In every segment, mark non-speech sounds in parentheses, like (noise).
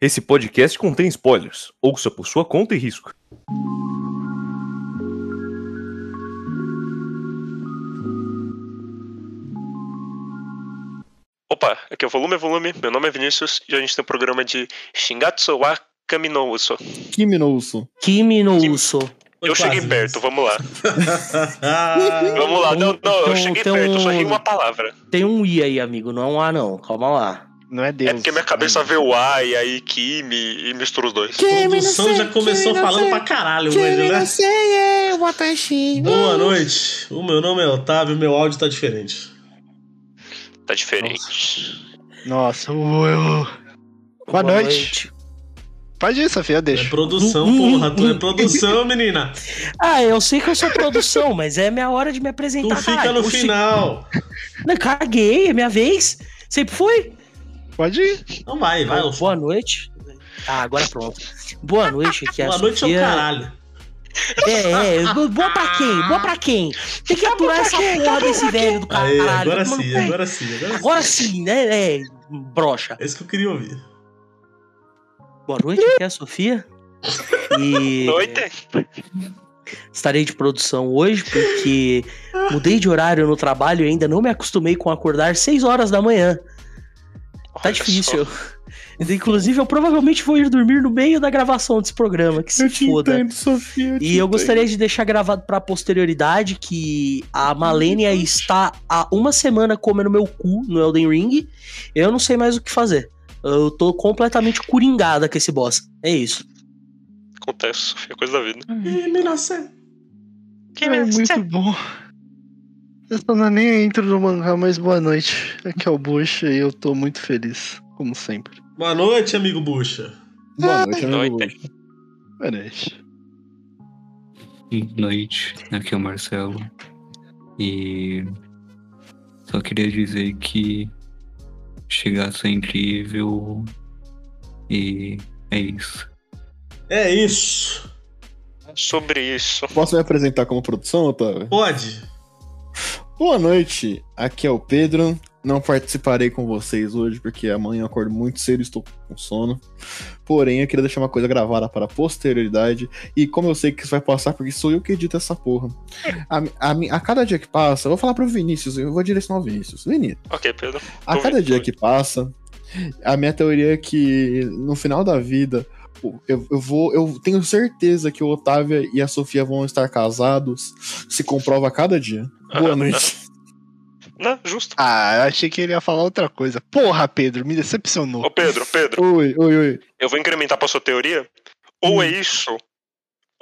Esse podcast contém spoilers. Ouça por sua conta e risco. Opa, aqui é o Volume é Volume, meu nome é Vinícius e a gente tem um programa de Shingatsu wa Kaminouso. Kiminouso. Kimi no Uso. Eu Quase cheguei perto, vamos lá. (laughs) Vamos lá, não, não, eu cheguei então- perto, eu só ri uma palavra. Tem um I aí, amigo, não é um A não. Calma lá. Não é Deus. É porque minha cabeça vê o A e aí Kimi e mistura os dois. A produção já começou falando pra caralho hoje, né? Boa noite. O meu nome é Otávio, meu áudio tá diferente. Tá diferente. Nossa, o- eu... Boa, noite. Pode ir, Sofia, eu É produção, Hum, porra. Tu é produção, (laughs) menina. Ah, eu sei que eu sou produção, mas é minha hora de me Tu apresentar. fica caralho. no final. Não, caguei, é minha vez. Sempre foi. Pode ir. Então vai, vai. Bom, Boa noite. Ah, agora pronto. Boa noite, aqui é a Boa noite, seu Sofia. caralho. É, é. bo- Boa pra quem? Boa pra quem? Tem que aturar essa porra desse velho do caralho. agora Mano, sim, agora sim, agora sim. Agora sim, né? É, brocha. É isso que eu queria ouvir. Boa noite, aqui é a Sofia. E (laughs) Noite. estarei de produção hoje porque mudei de horário no trabalho e ainda não me acostumei com acordar 6 horas da manhã. Tá difícil. só. (laughs) Inclusive, eu provavelmente vou ir dormir no meio da gravação desse programa, que se Eu te foda. entendo, Sofia. te E eu entendo. gostaria de deixar gravado pra posterioridade que a Malenia está há uma semana comendo meu cu no Elden Ring. Eu não sei mais o que fazer. Eu tô completamente coringada com esse boss. É isso. Acontece, Sofia, coisa da vida. Ih, Minacé. É muito bom. Essa não é nem a intro do mangá, mas boa noite. Aqui é o Bush e eu tô muito feliz, como sempre. Boa noite, amigo Bucha. Boa noite, amigo Bush. Boa noite. Boa noite, aqui é o Marcelo. E só queria dizer que chegasse é incrível. E é isso. É isso. Sobre isso. Posso me apresentar como produção, Otávio? Pode. Boa noite, aqui é o Pedro. Não participarei com vocês hoje porque amanhã eu acordo muito cedo e estou com sono. Porém, eu queria deixar uma coisa gravada para a posterioridade. E como eu sei que isso vai passar, porque sou eu que edito essa porra. A, a, a cada dia que passa, eu vou falar pro Vinícius, eu vou direcionar o Vinícius. Vinícius, Ok, Pedro. a Tô cada vendo, dia que passa, a minha teoria é que no final da vida. Eu, eu vou. Eu tenho certeza que o Otávio e a Sofia vão estar casados. Se comprova a cada dia. Boa (laughs) noite. Não, justo. Ah, eu achei que ele ia falar outra coisa. Porra, Pedro, me decepcionou. Ô, Pedro, Pedro, Oi, oi, oi. eu vou incrementar pra sua teoria. Ou é isso,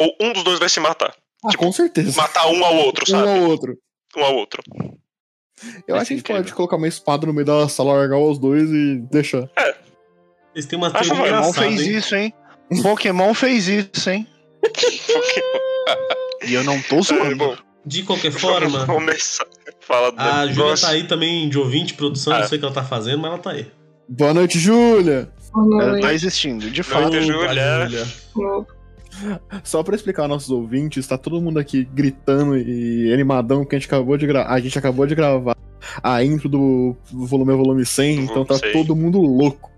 ou um dos dois vai se matar. Ah, Tipo, com certeza. Matar um ao outro, Um sabe? ao outro. Um ao outro. Eu acho que a gente pode colocar uma espada no meio da sala, largar os dois e deixar. Eles têm uma Acho teoria engraçada, fez hein? isso, hein? Pokémon fez isso, hein? (laughs) E eu não tô É, zoando. bom, De qualquer vamos forma, (laughs) começar. Fala do a Júlia tá aí também de ouvinte, produção, Ah. não sei o que ela tá fazendo, mas ela tá aí. Boa noite, Júlia! Ela tá existindo, de fato. Noite, Opa, Júlia. (laughs) Só pra explicar aos nossos ouvintes, tá todo mundo aqui gritando e animadão que a gente acabou de gravar. A gente acabou de gravar a intro do volume volume 100, então tá todo mundo louco.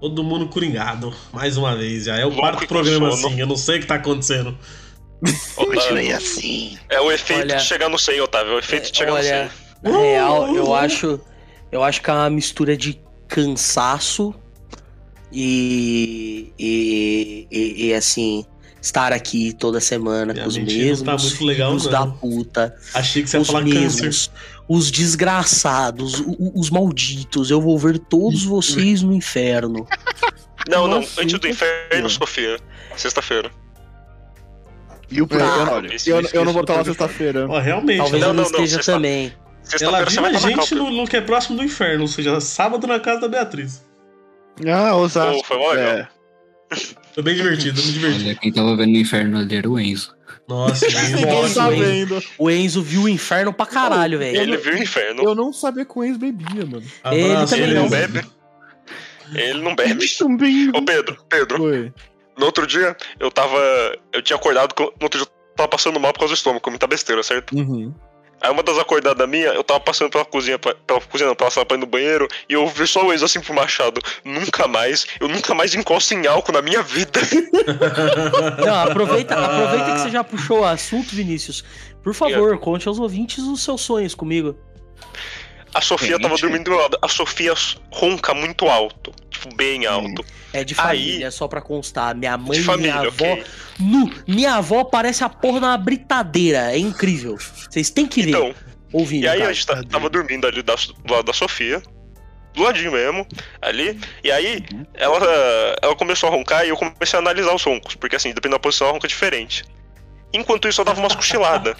Todo mundo coringado, mais uma vez. Já é o Louco quarto programa assim, eu não sei o que tá acontecendo. Continue assim. É o efeito Olha- de chegar no 100, Otávio. É o efeito de chegar Olha, no 100. na real, eu acho. Eu acho que é uma mistura de cansaço e. e, e, e, assim. Estar aqui toda semana Minha com os não mesmos tá muito legal, filhos não. da puta. Achei que você ia falar câncer. Os desgraçados, o- o- os malditos. Eu vou ver todos vocês no inferno. Não, não. Nossa, Antes do inferno, Sofia. Sexta-feira. E o É, eu, olha, eu, eu não vou estar lá sexta-feira. Ó, realmente, Talvez Não, eu não, não, não, esteja você também. ela Sexta-feira você viu a gente no, no que é próximo do inferno, ou seja, sábado na casa da Beatriz. Ah, Osasco. Pô, foi mó legal. É. Foi bem divertido, me diverti. Olha, quem tava vendo o inferno ali era o Enzo. Nossa, (laughs) Ninguém nossa, tá hein? vendo. O Enzo viu o inferno pra caralho, velho. Ele viu o inferno. Eu não sabia que o ex bebia, mano. Abraço, Ele Ele também não Enzo. bebe. Ele não bebe. Também. Ô, Pedro, Pedro. Oi. No outro dia, eu tava. Eu tinha acordado. com- No outro dia, eu tava passando mal por causa do estômago, muita besteira, certo? Uhum. Aí uma das acordadas minha, eu tava passando pela cozinha, pra- pela cozinha não, pela sala pra ir no banheiro, e eu vi só o Enzo assim pro Machado. Nunca mais, eu nunca mais encosto em álcool na minha vida. (laughs) Não, aproveita, aproveita que você já puxou o assunto, Vinícius. Por favor, conte aos ouvintes os seus sonhos comigo. A Sofia tava Gente. dormindo do meu lado. A Sofia ronca muito alto. Tipo, bem alto. É de Aí- família, só pra constar. Minha mãe e família, minha avó. ok. Nu, minha avó parece a porra uma britadeira. É incrível. Vocês têm que ver. Então, ouvindo. e aí cara. a gente tava dormindo ali da- do lado da Sofia. Do ladinho mesmo, ali. E aí, ela, ela começou a roncar e eu comecei a analisar os roncos. Porque assim, dependendo da posição, ela ronca diferente. Enquanto isso, eu dava umas cochiladas.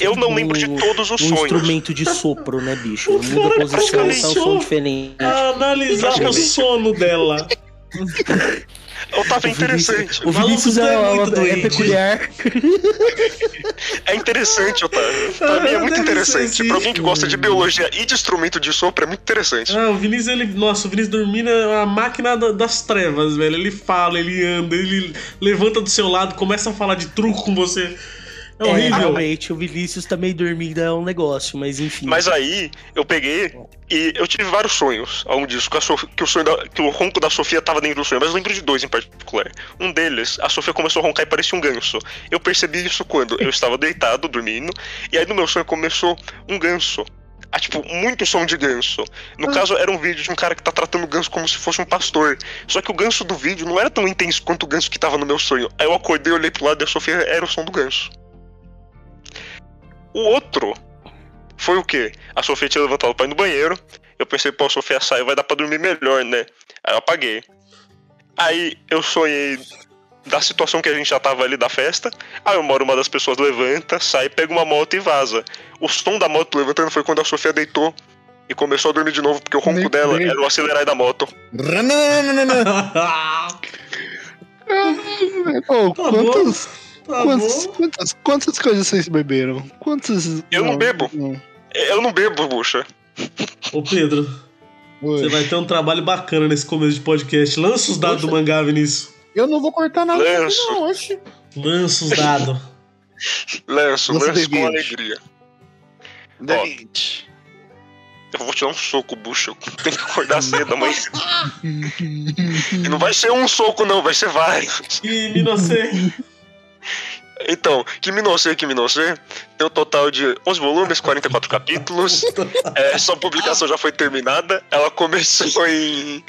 Eu não lembro de todos os um sonhos. instrumento de sopro, né, bicho? O Muda a posição, começou então som diferente. Analisar o sono dela. (laughs) Eu tava O Vinícius- interessante. O Vinícius é, é- é doente. peculiar. (laughs) É interessante, Otávio. Pra mim é muito ser interessante. Pra alguém que gosta de biologia e de instrumento de sopro, é muito interessante. Ah, o Vinícius, ele. Nossa, o Vinícius dormindo é uma máquina da- das trevas, velho. Ele fala, ele anda, ele levanta do seu lado, começa a falar de truco com você. É É, horrível. realmente, o Vinícius também dormindo é um negócio, mas enfim. Mas aí, eu peguei e eu tive vários sonhos ao longo disso, que, a Sof- que o sonho da- que o ronco da Sofia tava dentro do sonho, mas eu lembro de dois em particular. Um deles, a Sofia começou a roncar e parecia um ganso. Eu percebi isso quando eu estava deitado, dormindo, e aí no meu sonho começou um ganso. Ah, tipo, muito som de ganso. No caso, era um vídeo de um cara que tá tratando o ganso como se fosse um pastor. Só que o ganso do vídeo não era tão intenso quanto o ganso que tava no meu sonho. Aí eu acordei, olhei pro lado e a Sofia era o som do ganso. O outro foi o quê? A Sofia tinha levantado pra ir no banheiro. Eu pensei, pô, a Sofia saiu, vai dar pra dormir melhor, né? Aí eu apaguei. Aí eu sonhei da situação que a gente já tava ali da festa. Aí uma hora uma das pessoas levanta, sai, pega uma moto e vaza. O som da moto levantando foi quando a Sofia deitou e começou a dormir de novo, porque o ronco dela era o acelerar da moto. (laughs) Ô, Tá quantas, tá quantas, quantas, quantas coisas vocês beberam? Quantas. Eu não bebo. Eu não bebo, bucha. Ô, Pedro, você Oi. vai ter um trabalho bacana nesse começo de podcast. Lança os dados do mangá, Vinícius. Eu não vou cortar nada. Lanço. Não, oxe. Lança os dados. Lanço, Lança lanço com D20. alegria. Dente. Eu vou te dar um soco, bucha. Eu tenho que acordar cedo amanhã. (laughs) E não vai ser um soco, não, vai ser vários. E Minocê. Então, Kimi no Se, Kimi no Se, tem um total de 11 volumes, 44 capítulos. (laughs) É, sua publicação já foi terminada. Ela começou em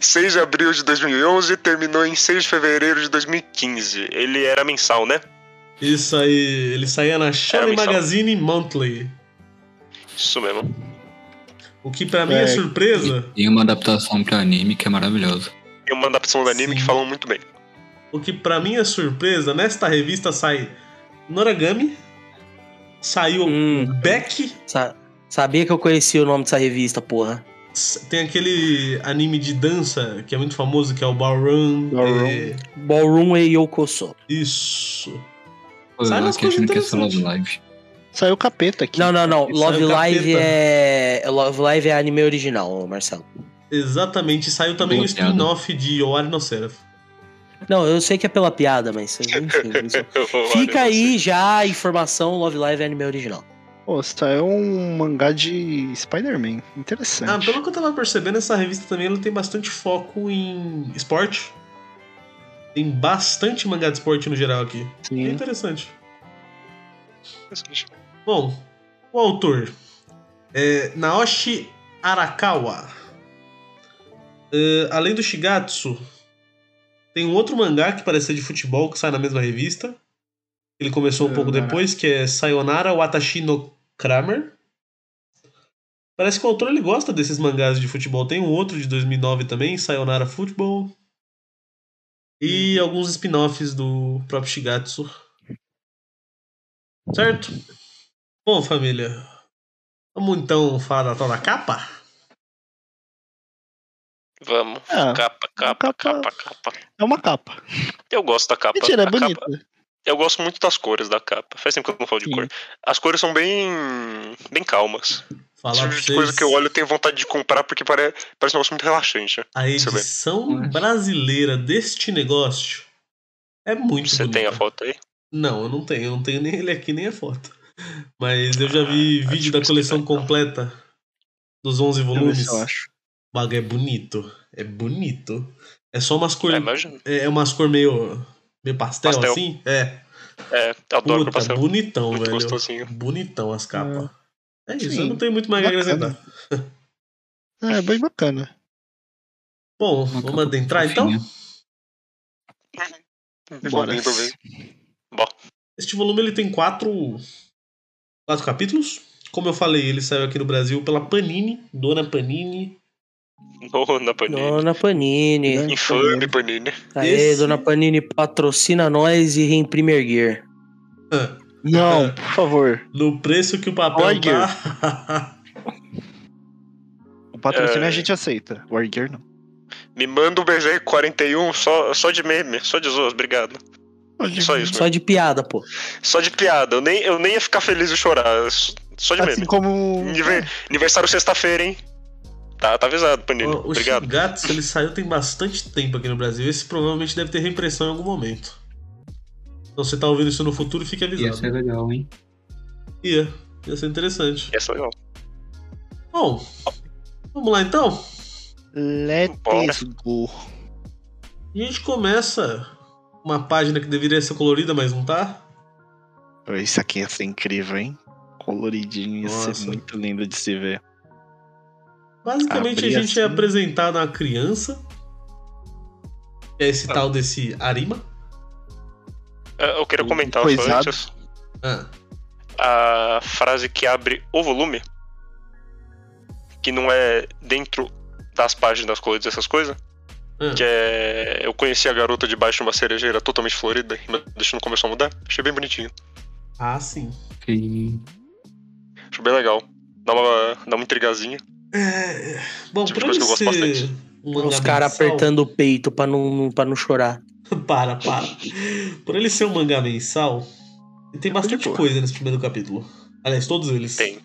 6 de abril de 2011 e terminou em 6 de fevereiro de 2015. Ele era mensal, né? Isso aí, ele saía na Shonen. Magazine Monthly. Isso mesmo. O que pra mim é, É. surpresa. Tem uma adaptação pra anime que é maravilhosa. Tem uma adaptação do anime Sim. que falam muito bem. O que pra mim é surpresa, nesta revista sai Noragami, saiu Hum. Beck, Sa- sabia que eu conhecia o nome dessa revista, porra. tem aquele anime de dança que é muito famoso, que é o Ballroom. Ballroom. é, Ballroom e Yokoso. isso. Pô, Sai eu achando que é Love. Live. Saiu capeta aqui. Não, não, não. Love o Live capeta. é. Love Live é anime original, Marcelo. Exatamente, saiu também o Boa piada. spin-off de Oari no Seraph. Não, eu sei que é pela piada, mas (laughs) enfim. Fica aí já a informação: Love Live é anime original. Pô, saiu um mangá de Spider-Man. Interessante. Ah, pelo que eu tava percebendo, essa revista também ela tem bastante foco em esporte. Tem bastante mangá de esporte no geral aqui. É Sim. interessante. Bom, o autor é Naoshi Arakawa. É, além do Shigatsu, tem um outro mangá que parece ser de futebol que sai na mesma revista. Ele começou um pouco depois, que é Sayonara Watashi no Kramer. Parece que o autor ele gosta desses mangás de futebol. Tem um outro de 2009 também, Sayonara Football. E alguns spin-offs do próprio Shigatsu. Certo? Bom, família. Vamos então falar da tal da capa? Vamos. Ah, Capa, capa, capa- capa, capa. é uma capa. Eu gosto da capa. Mentira, é A capa- bonita. Eu gosto muito das cores da capa. Faz tempo que eu não falo de Sim. cor. As cores são bem. bem calmas. Falar Esse tipo de vocês, coisa que eu olho eu tenho vontade de comprar porque pare... parece um negócio muito relaxante. a edição brasileira deste negócio é muito Você bonita. tem a foto aí? Não, eu não tenho. Eu não tenho nem ele aqui, nem a foto. Mas eu já vi Ah, vídeo da coleção então. completa dos 11 Deixa eu ver volumes. eu acho. O bagulho é bonito. É bonito. É só umas É, cores. imagina. É umas cores meio. meio pastel, Pastel. assim? É. É, adoro Puta, pastel. bonitão, Muito velho. gostosinho. Bonitão as capas. É isso, Sim, eu não tenho muito mais a bacana. acrescentar. É, bem bacana. Bom, Uma vamos adentrar então? fofinha. Bora. Velho. Bom, Este volume ele tem quatro, quatro capítulos. Como eu falei, ele saiu aqui no Brasil pela Panini, Dona Panini. (laughs) Dona Panini. Dona Panini. Infame Panini. Aê, Esse- Dona Panini patrocina nós e reimprime Erguer. Não, por favor. No preço que o papel tá. (laughs) O patrocínio É. a gente aceita. O Wargear não. Me manda um Berserk 41 só, só de meme, só de zoas, obrigado. Só isso, Só de piada, pô. Só de piada. Eu nem, eu nem ia ficar feliz de chorar. Só de Assim meme. como. Aniver- Aniversário sexta-feira, hein? Tá, tá avisado, Panini. O, o Obrigado. Shigatsu, ele saiu tem bastante tempo aqui no Brasil. Esse provavelmente deve ter reimpressão em algum momento. Então você tá ouvindo isso no futuro, fique Ia avisado. ser legal, hein? Ia. Ia ser interessante. Essa é legal. Bom, vamos lá então. Let's go. E a gente começa uma página que deveria ser colorida, mas não tá. Isso aqui ia ser incrível, hein? Coloridinho, ia Nossa. ser muito lindo de se ver. Basicamente Abrir a gente é assim. apresentado a criança. Que é esse Ah. tal desse Arima. É, Eu queria comentar só antes. Ah, A frase que abre o volume, que não é dentro das páginas coloridas, essas coisas, ah. que é. Eu conheci a garota debaixo de uma cerejeira totalmente florida, e meu destino começou a mudar. Achei bem bonitinho. ah, sim. Sim. Acho bem legal. Dá uma, dá uma intrigazinha. É, Bom, Tipo gosto ser um Os caras apertando o peito pra não, pra não chorar. (laughs) para, para. Por ele ser um mangá mensal, ele tem bastante boa. coisa nesse primeiro capítulo. Aliás, todos eles. Tem.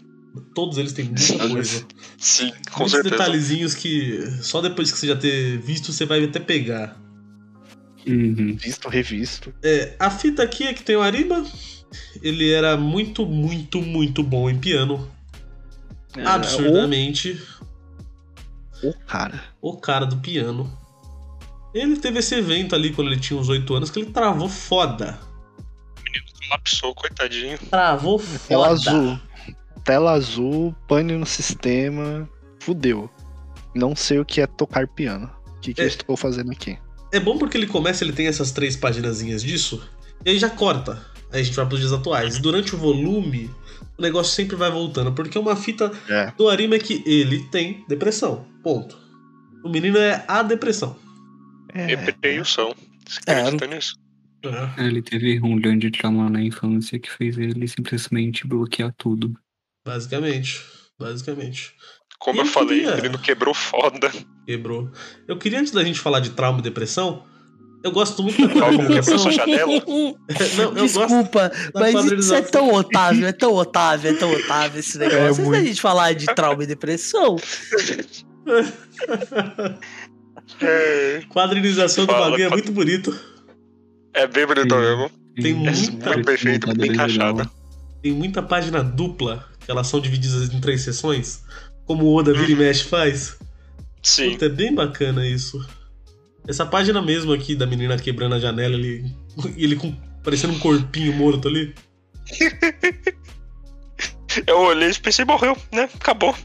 Todos eles têm muita coisa. Sim, com Muitos certeza. detalhezinhos que só depois que você já ter visto você vai até pegar. Uhum. Visto, revisto. É, a fita aqui é que tem o Arima. Ele era muito, muito, muito bom em piano. É, Absurdamente. O, o cara. O cara do piano. Ele teve esse evento ali quando ele tinha uns 8 anos que ele travou foda. Colapsou, coitadinho. Travou Tela foda. azul. Tela azul, pane no sistema. Fudeu. Não sei o que é tocar piano. O que, que É. eu estou fazendo aqui? É bom porque ele começa, ele tem essas três paginazinhas disso, e aí já corta. Aí a gente vai pros dias atuais. Durante o volume, o negócio sempre vai voltando, porque uma fita É. do Arima é que ele tem depressão. Ponto. O menino é a depressão. É. Depressão. Você É. acredita nisso? É, Ele teve um grande trauma na infância que fez ele simplesmente bloquear tudo. basicamente. Basicamente. Como E eu eu falei, queria- o menino quebrou foda. Quebrou. Eu queria, antes da gente falar de trauma e depressão, eu gosto muito da quebrou sua janela. Não. Desculpa, da mas isso é tão Otávio, é tão Otávio, é tão Otávio esse (laughs) negócio. É Antes da muito. gente falar de trauma e depressão, É, Quadrinização do Fala, bagulho é muito bonito. é bem bonito mesmo. Tem muita- Muito perfeito, legal. encaixada. Tem muita página dupla, que elas são divididas em três sessões, como o Oda vira e mexe faz. Sim. Puta, é bem bacana isso. Essa página mesmo aqui da menina quebrando a janela, ele, (laughs) ele com, parecendo um corpinho morto ali. (laughs) Eu olhei e pensei, morreu, né? Acabou.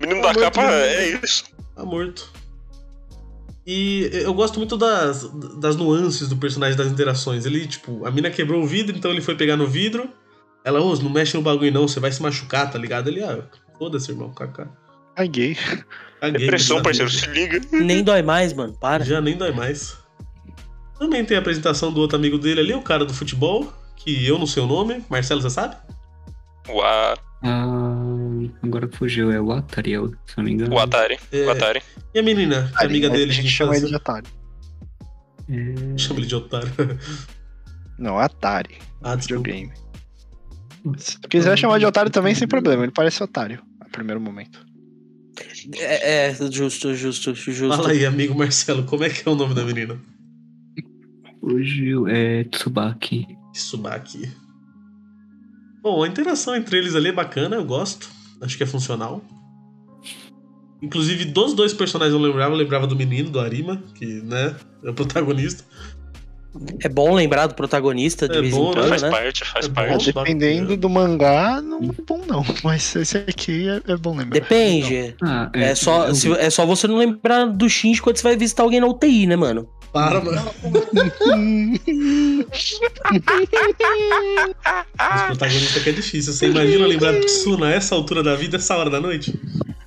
Menino Tá da morto, capa né? é isso. Tá morto. E eu gosto muito das, das nuances do personagem das interações. Ele, tipo, a mina quebrou o vidro, então ele foi pegar no vidro. Ela, ô, não mexe no bagulho não, você vai se machucar, tá ligado? Ele, ah, foda-se, irmão, kaká. Caguei. Caguei, Depressão, parceiro, se liga. nem dói mais, mano. Para. Já nem dói mais. Também tem a apresentação do outro amigo dele ali, o cara do futebol, que eu não sei o nome. Marcelo, você sabe? Uau. Ah, agora fugiu, é o Atariel, se não me engano. O Atari. É, O Atari. E a menina, que é amiga dele A gente chama ele de otário. É... Chama ele de otário. Não, Atari. ah. Videogame. Se quiser chamar de otário também, sem problema. Ele parece otário, a primeiro momento. É, é, justo, justo, justo. Fala aí, amigo Marcelo, como é que é o nome da menina? Fugiu, é Tsubaki. Tsubaki. Bom, a interação entre eles ali é bacana, eu gosto. Acho que é funcional. Inclusive, dos dois personagens eu lembrava, eu lembrava do menino, do Arima, que, né, é o protagonista. É bom lembrar do protagonista de É vez bom, em né? quando, Faz né? parte, faz É bom. parte. Ah, dependendo do mangá, não é bom não. (laughs) Mas esse aqui é, é bom lembrar. Depende. Ah, É só, eu- se- é só você não lembrar do Shinji quando você vai visitar alguém na UTI, né, mano? Para, mano. Os protagonistas que é difícil. Você imagina lembrar do Tsuna a essa altura da vida, essa hora da noite?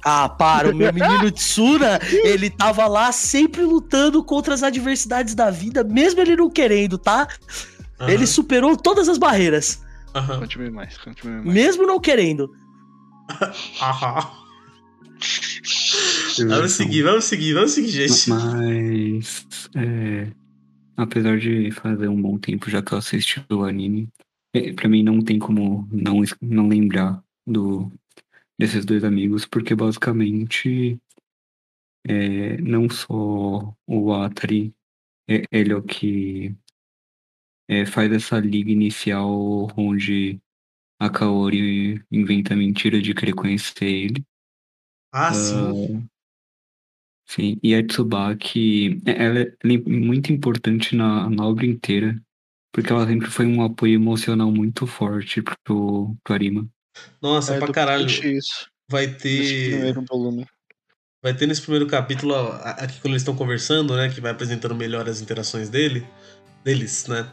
Ah, para, o meu (laughs) menino Tsuna, ele tava lá sempre lutando contra as adversidades da vida, mesmo ele não querendo, tá? Aham, Ele superou todas as barreiras, aham, Continue mais, continue mais. mesmo não querendo. (laughs) Vamos seguir, vamos seguir, vamos seguir, gente. Mas, é, apesar de fazer um bom tempo já que eu assisti o anime, é, pra mim não tem como não, não lembrar do, desses dois amigos, porque basicamente é, não só o Atari, é, ele é o que é, faz essa liga inicial onde a Kaori inventa a mentira de querer conhecer ele. Ah, sim. Ah, Sim, e a Tsubaki, é- ela é ela é muito importante na, na obra inteira, porque ela sempre foi um apoio emocional muito forte pro, pro Arima. Nossa, É pra caralho. Isso. Vai ter. primeiro volume. Vai ter nesse primeiro capítulo, aqui quando eles estão conversando, né? Que vai apresentando melhor as interações dele, deles, né?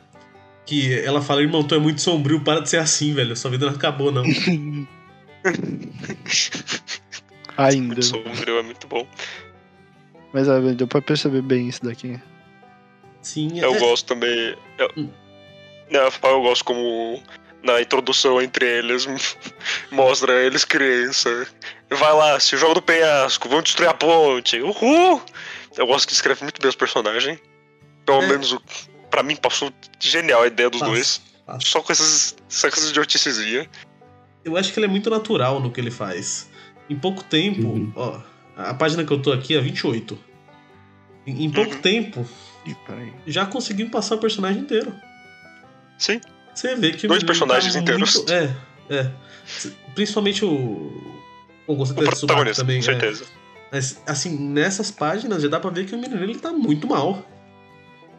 Que ela fala, irmão, tu é muito sombrio, para de ser assim, velho. Sua vida não acabou, não. (laughs) Ainda. Sombrio é muito bom. Mas ah, deu pra perceber bem isso daqui. Sim, Eu é- gosto também. Eu, Hum. Não, eu gosto como na introdução entre eles (laughs) mostra eles criança. Vai lá, se joga do penhasco, vamos destruir a ponte. Uhul! Eu gosto que escreve muito bem os personagens. Pelo É. menos o- pra mim passou genial a ideia dos Passa, dois. passa. Só com essas, só com essas idioticezinhas. Eu acho que ele é muito natural no que ele faz. Em pouco tempo, Uhum. ó, a página que eu tô aqui é 28. Em, em pouco Uhum. tempo, já conseguiu passar o personagem inteiro. Sim. Você vê que Dois menino personagens tá inteiros. muito- É, é. Principalmente o. Bom, com O certeza protagonista, também. com é. certeza. Mas, assim, nessas páginas já dá pra ver que o menino ele tá muito mal.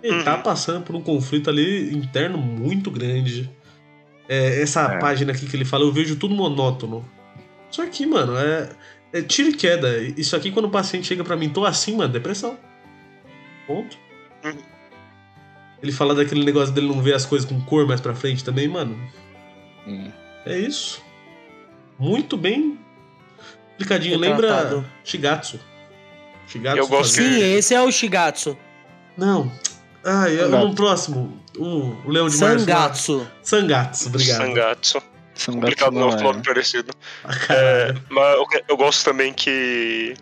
Ele Uhum. tá passando por um conflito ali interno muito grande. É, essa É. página aqui que ele fala, eu vejo tudo monótono. Isso aqui, mano, é, é tiro e queda. Isso aqui, quando o paciente chega pra mim, tô assim, mano, depressão. Ponto. Ele fala daquele negócio dele não ver as coisas com cor mais pra frente também, mano. Hum. É isso. Muito bem explicadinho. Retratado. Lembra Shigatsu. Shigatsu Eu gosto Sim, esse é o Shigatsu. Não. Ah, eu, Sangatsu. no próximo. O, o Leão de Março. lá. Sangatsu. Sangatsu, obrigado. Sangatsu. São Complicado não, não nome é. parecido. Ah, caralho. Mas eu, eu gosto também que.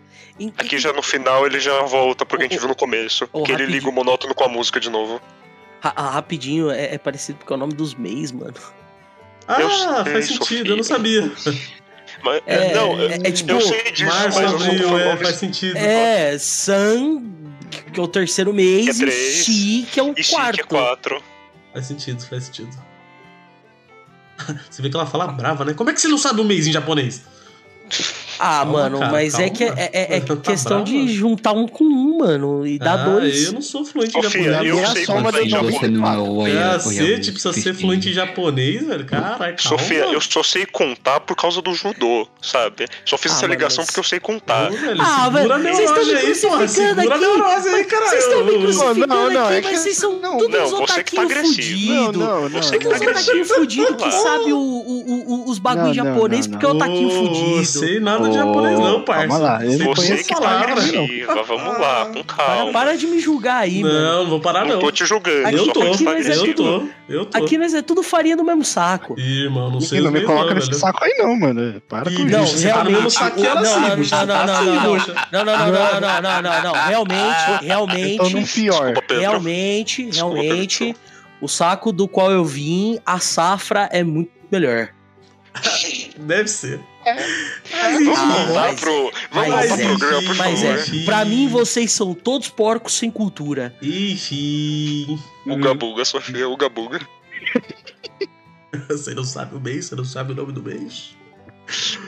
Aqui já no final ele já volta porque a gente viu no começo. ô, que ele rapidinho. liga o monótono com a música de novo. Ra- ah, rapidinho, é, é parecido porque é o nome dos mês, mano. Ah, eu sei, faz sentido, eu não sabia. (laughs) Mas, É, não, é, é tipo, eu sei disso, Março, mas abril, é, faz sentido. É, San, que é o terceiro mês, Que é e três, Shi, que é o E quarto. é 4. Faz sentido, faz sentido. (laughs) Você vê que ela fala brava, né? Como é que você não sabe o mês em japonês? (laughs) Ah, Calma, mano, cara, mas é que é, é- é (laughs) Tá questão brava? de juntar um com um, mano, e dar ah, dois. Eu não sou fluente em japonês. eu é sei não o Oya- Cacete, precisa ser fluente em japonês, velho. Caralho, calma. Sofia, eu só sei contar por causa do judô, sabe? Só fiz Ah, essa ligação mas- porque eu sei contar. Ô, velho, Ah, velho, vocês estão me crucificando aqui. neurose aí, caralho. Vocês estão me Não, crucificando não, não, aqui, é mas vocês são não, todos não, os você que tá otaquinhos agressivo. Não, não, não. Você que não. tá agressivo. fudidos que o- os bagulho Não, não, japonês não, porque é o taquinho Ô, fudido. sei nada de japonês não, parça. Calma lá, ele Sei conhece Você que tá agressiva, vamos lá, com Para, calma. para de me julgar aí, mano. Não, não vou parar Não não. tô te julgando, Aqui- Eu tô, mas é eu agressivo. tô, eu tô. Aqui nós é tudo farinha do mesmo saco. Ih, irmão, não sei não me coloca não, nesse velho. saco aí não, mano. Para Ih, com Não, isso. tá no realmente. não, assim, não, não, não, tá não, não, não, não, não, não, não, não, não, não. Realmente, Eu tô realmente, num pior. Realmente, realmente, o saco do qual eu vim, a safra é muito melhor. (laughs) Deve ser. Vamos Ah, voltar mas- pro, vamos mas voltar é, pro programa, por Mas favor. é, pra mim vocês são todos porcos sem cultura. Ixi. Uga Buga, Sofia, Uga Buga. Você não sabe o mês, você não sabe o nome do mês.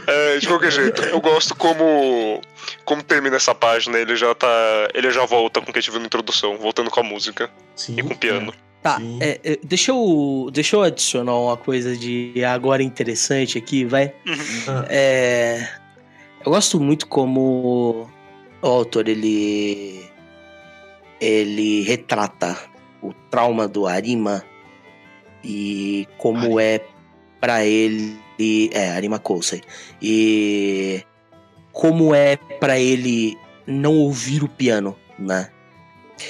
É, de qualquer jeito, eu gosto como como termina essa página, ele já tá, ele já volta com o que a gente viu na introdução, voltando com a música Sim. e com o piano. Tá, é, é, deixa, eu, deixa eu adicionar uma coisa de agora interessante aqui, vai. Ah, É, eu gosto muito como o autor ele ele retrata o trauma do Arima e como é pra ele é Arima Kousei e como é pra ele não ouvir o piano, né?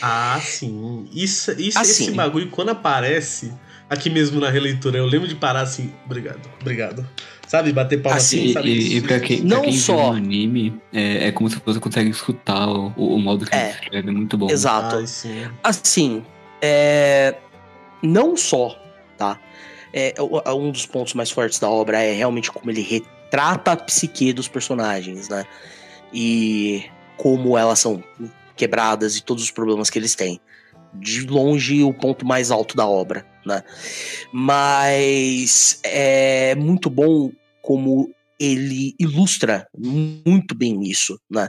Ah, sim. Isso, isso Assim. esse bagulho, quando aparece aqui mesmo na releitura, eu lembro de parar assim. Obrigado, obrigado. Sabe, bater palma Assim, assim, E, sabe? e, e pra quem, pra Não quem só- viu no anime, é, é como se você consegue escutar o, o modo que É. ele escreve, é muito bom. Exato. Ai, sim. Assim, é, não só, tá? É, um dos pontos mais fortes da obra é realmente como ele retrata a psique dos personagens, né? E como elas são quebradas e todos os problemas que eles têm. De longe, o ponto mais alto da obra, né? Mas é muito bom como ele ilustra muito bem isso, né?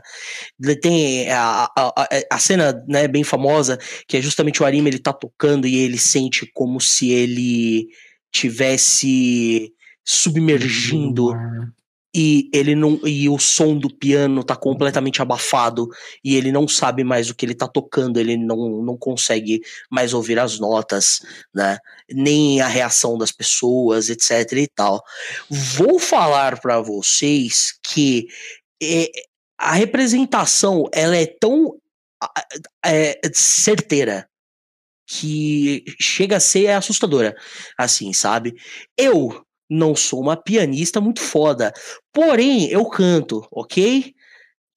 Ele Tem a, a, a- cena né, bem famosa que é justamente o Arima ele tá tocando e ele sente como se ele tivesse submergindo e ele não e o som do piano tá completamente abafado e ele não sabe mais o que ele tá tocando, ele não, não consegue mais ouvir as notas, né? Nem a reação das pessoas, etc e tal. Vou falar pra vocês que é, a representação ela é tão é, certeira que chega a ser assustadora, assim, sabe? Eu não sou uma pianista muito foda, porém eu canto, ok?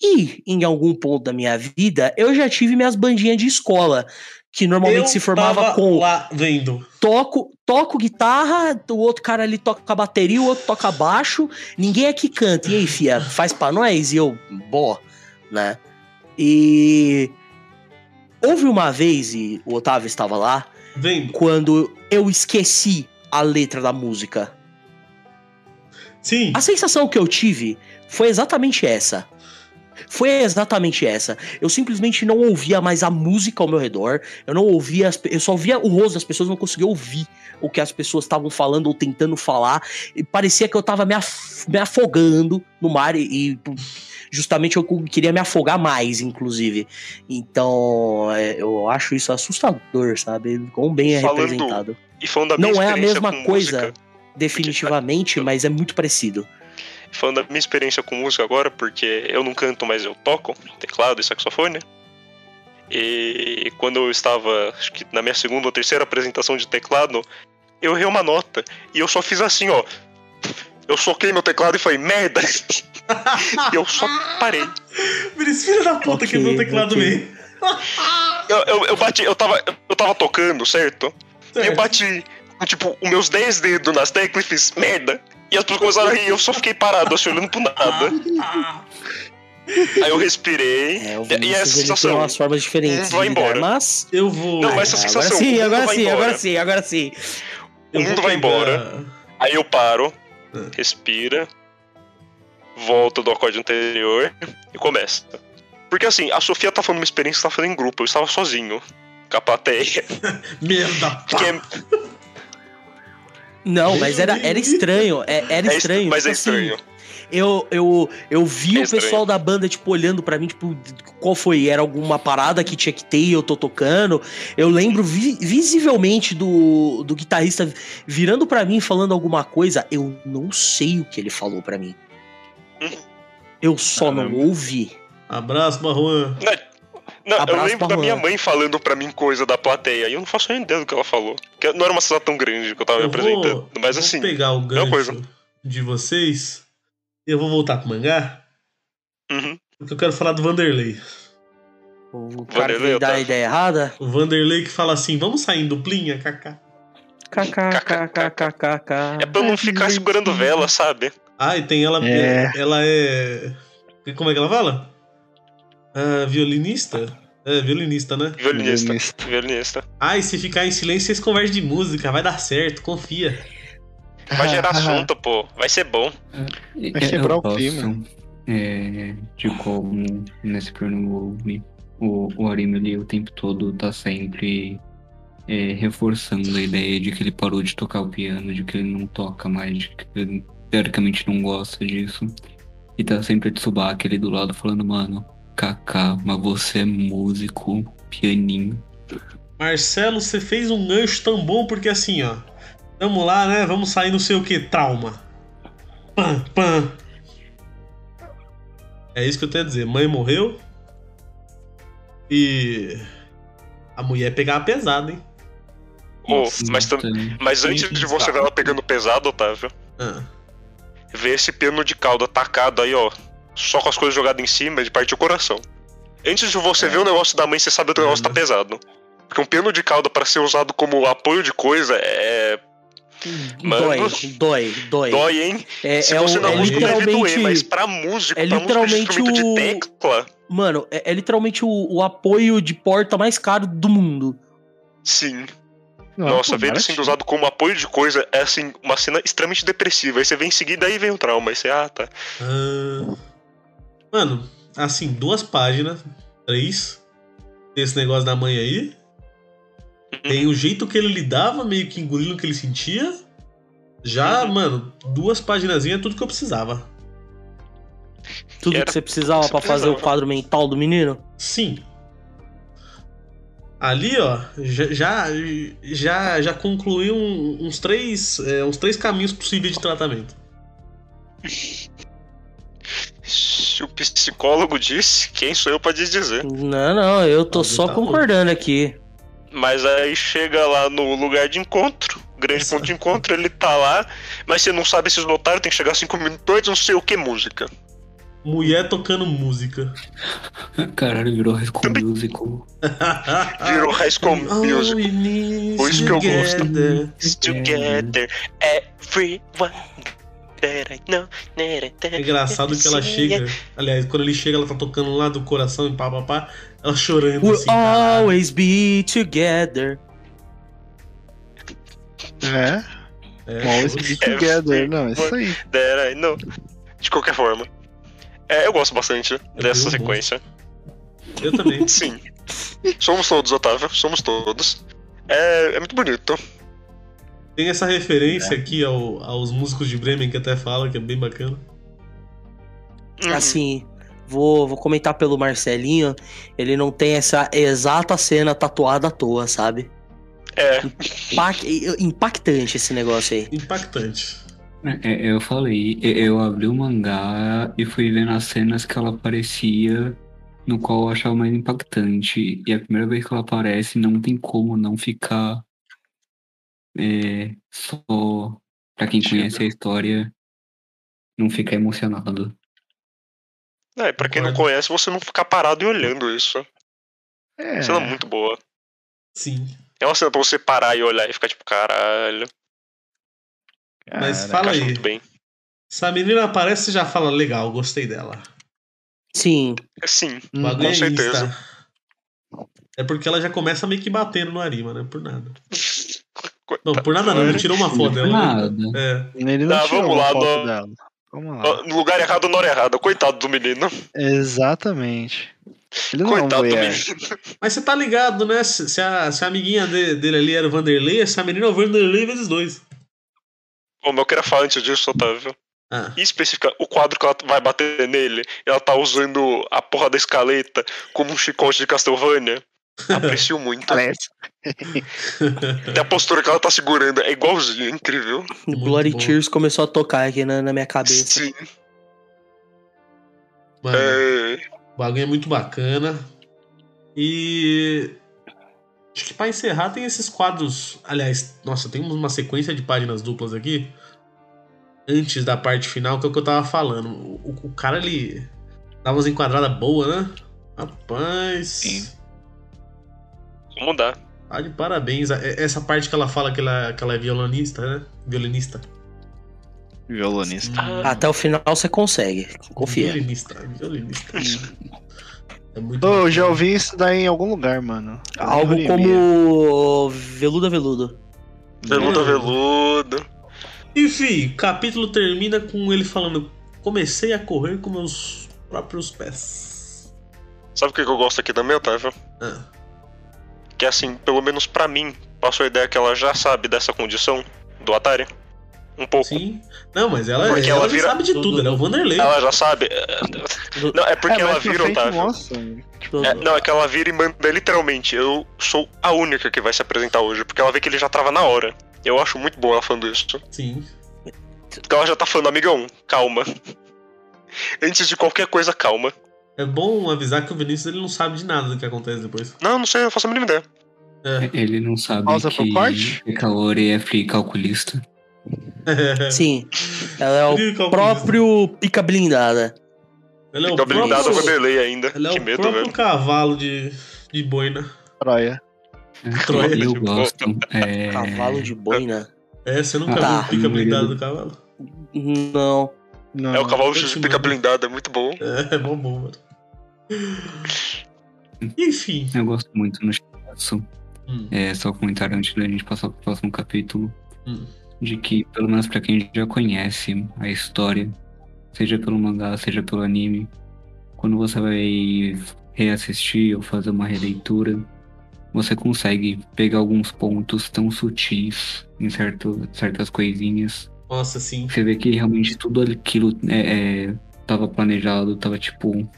E em algum ponto da minha vida eu já tive minhas bandinhas de escola que normalmente Eu se formava com lá vendo. toco, toco guitarra, o outro cara ali toca bateria, o outro toca baixo, ninguém aqui canta. E aí, fia, faz pra nós? E eu, bó, né? E houve uma vez, e o Otávio estava lá, Vendo. quando eu esqueci a letra da música. Sim. A sensação que eu tive foi exatamente essa. Foi exatamente essa. Eu simplesmente não ouvia mais a música ao meu redor. Eu não ouvia. As, eu só via o rosto das pessoas, não conseguia ouvir o que as pessoas estavam falando ou tentando falar. E parecia que eu tava me, af- me afogando no mar e, e justamente eu queria me afogar mais, inclusive. Então, é, eu acho isso assustador, sabe? Quão bem é Falando representado. E falando da minha Não é a mesma coisa, música, definitivamente, mas é muito parecido. falando da minha experiência com música agora, porque eu não canto, mas eu toco teclado e saxofone. E quando eu estava, acho que na minha segunda ou terceira apresentação de teclado, eu errei uma nota. E eu só fiz assim, ó. Eu soquei meu teclado e falei, merda! (laughs) e eu só parei. Vinícius, filho da puta, Ok, quebrou o teclado ok. meio. Eu, eu, eu bati, eu tava, eu tava tocando, certo? E eu Certo. bati, tipo, os meus 10 dedos nas teclas e fiz, merda! E as pessoas começaram a rir, eu só fiquei parado, assim, olhando pro nada. Aí eu respirei. É, o E- essa ele tem sensação? umas formas diferentes vai lidar, embora. mas... eu vou. Não, mas essa É, sensação, Agora sim, agora sim, agora sim, agora sim. O eu mundo vai embora. Aí eu paro, Ah. respira, volto do acorde anterior e começa. Porque assim, a Sofia tá falando uma experiência que tá fazendo em grupo, eu estava sozinho. Com a plateia. (laughs) Merda. Que é- Não, mas era, era estranho, é- era é est- estranho. mas é tipo assim, estranho. eu, eu, eu vi É o pessoal da banda, tipo, olhando pra mim, tipo, qual foi? Era alguma parada que tinha que ter e eu tô tocando. Eu lembro vi- visivelmente do, do guitarrista virando pra mim falando alguma coisa. Eu não sei o que ele falou pra mim. Uhum. Eu só não Caramba. ouvi. Abraço, Marruan. Não, eu lembro da minha mãe falando pra mim coisa da plateia e eu não faço nem ideia do que ela falou. Porque não era uma cidade tão grande que eu tava me Eu apresentando. vou, Mas vou assim, pegar o coisa. gancho de vocês. Eu vou voltar pro mangá. uhum. Porque eu quero falar do Vanderlei. O cara Vanderlei, que dá a ideia errada. O Vanderlei que fala assim: vamos sair em duplinha, kaká. KKKKKK. é pra eu não ficar segurando vela, sabe? Ah, e tem ela. É. Ela é. Como é que ela fala? Ah, violinista? É, violinista, né? Violinista. Violinista. Violinista. Ah, e se ficar em silêncio, vocês conversam de música, vai dar certo, confia. Vai gerar (laughs) assunto, pô. Vai ser bom. É, Vai quebrar eu o clima. é, de como nesse Pernambuco o, o anime ali o tempo todo tá sempre é, reforçando a ideia de que ele parou de tocar o piano, de que ele não toca mais, de que ele teoricamente não gosta disso. E tá sempre a Tsubaki ali do lado falando, mano, Kaká, mas você é músico, pianinho. Marcelo, você fez um gancho tão bom porque assim, ó. Tamo lá, né? Vamos sair não sei o que, trauma. Pam, pam. É isso que eu tenho a dizer. Mãe morreu. E. A mulher pegava pesado, hein? Ô, mas, tam- mas antes de você ver ela pegando pesado, Otávio, Ah. ver esse piano de cauda atacado aí, ó. Só com as coisas jogadas em cima, de partir o coração. Antes de você ver o negócio da mãe, você sabe que o negócio tá pesado. Porque um piano de cauda pra ser usado como apoio de coisa é. Mano. Dói, dói, dói. Dói, hein? É, Se é, você o- não é músico deve doer, literalmente. mas pra músico, é pra músico de literalmente instrumento o- de tecla, Mano, é, é literalmente o, o apoio de porta mais caro do mundo. sim. Não, Nossa, pô, baratinho. sendo usado como apoio de coisa é assim, uma cena extremamente depressiva. Aí você vem em seguida aí vem o trauma. Aí você, ah, tá. Ah, Mano, assim, duas páginas, três, desse negócio da mãe aí. Tem o jeito que ele lidava, meio que engolindo o que ele sentia. Já, mano, duas páginas é tudo que eu precisava. Tudo Era que você precisava pra fazer o quadro mental do menino. Sim. Ali, ó, já já, já, já concluiu um- uns, três, é, uns três caminhos possíveis de tratamento. (laughs) Se o psicólogo disse, quem sou eu pra dizer? Não, não, eu tô Alguém só tá concordando aqui. Mas aí chega lá no lugar de encontro, grande Isso. ponto de encontro, ele tá lá, mas você não sabe se os notários tem que chegar cinco minutos antes, não sei o que música. Mulher tocando música. (laughs) Caralho, virou High School Musical. (laughs) Virou High School Music. Por isso que eu gosto. Together, everyone. É engraçado que ela chega. Aliás, quando ele chega, ela tá tocando lá do coração e pá, pá, pá. Ela chorando We'll assim. always be together. É, É, always be together. Não, é isso aí. That I know. De qualquer forma. É, eu gosto bastante dessa bom. sequência. Eu também. (laughs) Sim. Somos todos, Otávio. Somos todos. É, é muito bonito. Tem essa referência aqui ao- aos músicos de Bremen que até fala, que é bem bacana. Uhum. Assim, vou, vou comentar pelo Marcelinho. Ele não tem essa exata cena tatuada à toa, sabe? É, Impac- impactante esse negócio aí. Impactante. É, é, eu falei, e- eu abri o mangá e fui vendo as cenas que ela aparecia, no qual eu achava mais impactante. E a primeira vez que ela aparece, não tem como não ficar é, só pra quem conhece a história, não ficar emocionado. é, pra quem não conhece, você não ficar parado e olhando isso. É, Cena muito boa. Sim. É uma cena pra você parar e olhar e ficar tipo, caralho. Mas cara, fala aí. muito bem. Se a menina aparece, você já fala, legal, gostei dela. Sim. Sim, O Hum, com é certeza. É porque ela já começa meio que batendo no Arima, né? Por nada. (laughs) Não, por nada não, ele tirou uma foto Não dela. nada. É. Ele não Tá, tirou vamos uma lá, foto no- dela. Vamos lá. No lugar errado, na hora errada. Coitado do menino. Exatamente. Ele não é um Coitado do menino. Mas você tá ligado, né? Se, a, se a amiguinha de- dele ali era o Vanderlei, essa menina é o Vanderlei vezes dois. Ô, mas eu queria falar antes disso, Otávio. Ah, E especificar, o quadro que ela vai bater nele, ela tá usando a porra da escaleta como um chicote de Castlevania. Aprecio muito. Até (laughs) a postura que ela tá segurando é igualzinho, é incrível. O Muito Bloody bom. Tears começou a tocar aqui na, na minha cabeça. Sim. mano, É, o bagulho é muito bacana. E. Acho que pra encerrar tem esses quadros. Aliás, nossa, tem uma sequência de páginas duplas aqui. Antes da parte final, que é o que eu tava falando. O, o cara, ele. Dava umas enquadradas boas, né? Rapaz. Sim. Vamos dar. Tá de parabéns. É- Essa parte que ela fala que ela, que ela é violinista, né? Violinista. Violonista. Ah, Até o final você consegue. Confia. Violinista, violinista. É muito eu já ouvi isso daí em algum lugar, mano. Algo como Veludo a Veludo. Veludo a veludo. Enfim, o capítulo termina com ele falando: Comecei a correr com meus próprios pés. Sabe o que que eu gosto aqui também, Otávio? Ah, Que assim, pelo menos pra mim, passou a ideia que ela já sabe dessa condição do Atari. Um pouco. sim. Não, mas ela, Porque ela, ela já vira- sabe de tudo, ela é o Vanderlei. Ela já sabe. Não, é porque é, ela vira, Otávio. mostra. Do- É, não, é que ela vira e manda literalmente. Eu sou a única que vai se apresentar hoje, porque ela vê que ele já trava na hora. Eu acho muito bom ela falando isso. Sim. Porque ela já tá falando, amigão, calma. Antes de qualquer coisa, calma. É bom avisar que o Vinícius ele não sabe de nada do que acontece depois. Não, não sei, eu faço a mínima ideia. É. Ele não sabe Pausa pro que corte? Kaori é free calculista. (laughs) Sim. Ela é o próprio pica blindada. Ele é o Fica blindado o próprio, Vanderlei ainda. ele é que o medo, próprio velho. cavalo de, de boina. Troia. É, Troia. Eu Tipo, gosto. É, Cavalo de boina. É, você nunca Ah, viu o pica blindado do cavalo? Não. Não. É o cavalo de pica mando. blindado, é muito bom. É, é bom, bom, mano. Enfim. Eu gosto muito no Shigatsu. Hum, É só comentário antes da gente passar pro próximo capítulo. hum. De que, pelo menos pra quem já conhece a história, seja pelo mangá, seja pelo anime, quando você vai reassistir ou fazer uma releitura, você consegue pegar alguns pontos tão sutis em certo, certas coisinhas. Nossa, sim. Você vê que realmente tudo aquilo é, é, tava planejado, tava tipo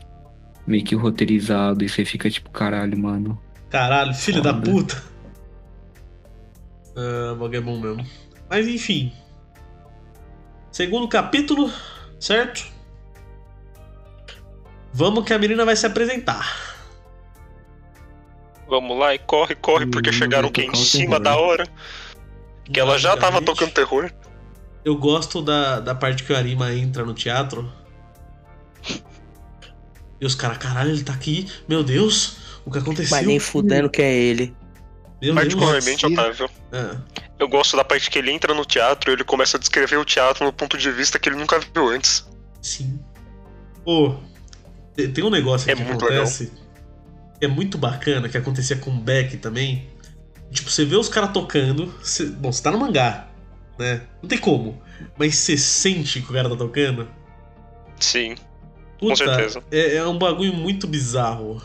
meio que roteirizado, e você fica tipo, caralho, mano. Caralho, filho da Foda. puta. Ah, o bagulho é bom mesmo. Mas enfim. Segundo capítulo, certo? Vamos que a menina vai se apresentar. Vamos lá e corre, corre, porque chegaram vai aqui em o cima terror. da hora. Que ela já tava tocando terror. Eu gosto da, da parte que o Arima entra no teatro. E os caras, caralho, ele tá aqui. Meu Deus, o que aconteceu? Mas nem fudendo que é ele. Meu Deus. Particularmente, Sim. Otávio. Ah, Eu gosto da parte que ele entra no teatro e ele começa a descrever o teatro no ponto de vista que ele nunca viu antes. sim. Pô, te- tem um negócio É que muito acontece que é muito bacana, que acontecia com o Beck também. Tipo, você vê os caras tocando. você- bom, você tá no mangá, né? Não tem como. Mas você sente que o cara tá tocando. Sim, Puta, com certeza. É, é um bagulho muito bizarro.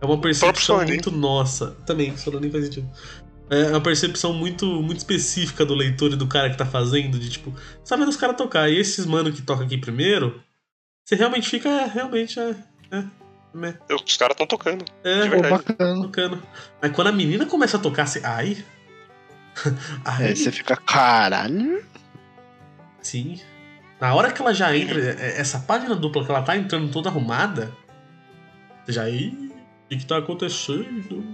É uma percepção muito nossa. Também, Solanin faz sentido. É uma percepção muito, muito específica do leitor e do cara que tá fazendo, de tipo, sabe os caras tocar. E esses mano que toca aqui primeiro, você realmente fica, é, realmente, é. É, é, Os caras estão tocando. é, De Pô, verdade. bacana. tocando. Mas quando a menina começa a tocar, você. Ai. (laughs) Ai. É, você fica, caralho. Sim. Na hora que ela já entra, é- essa página dupla que ela tá entrando toda arrumada, já. Ih, o que, que tá acontecendo?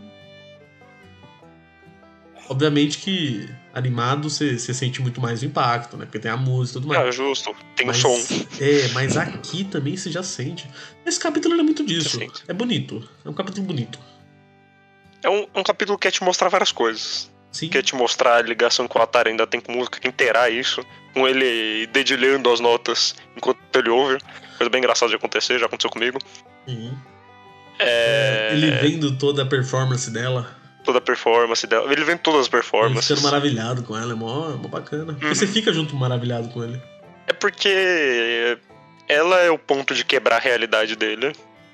Obviamente que animado você, sente muito mais o impacto, né? Porque tem a música e tudo mais. Ah, justo. Tem o Mas- som. É, mas aqui também você já sente. Esse capítulo é muito disso. É bonito. É um capítulo bonito. É um, um capítulo que quer te mostrar várias coisas. Sim. Quer te mostrar a ligação que o Atari ainda tem com música, que inteirar isso. Com ele dedilhando as notas enquanto ele ouve. Coisa bem engraçada de acontecer, já aconteceu comigo. Sim. É... Ele vendo toda a performance dela. Toda a performance dela. Ele vem todas as Ele performances. ficando maravilhado com ela. É mó, mó bacana. Uhum. você fica junto maravilhado com ele. É porque ela é o ponto de quebrar a realidade dele.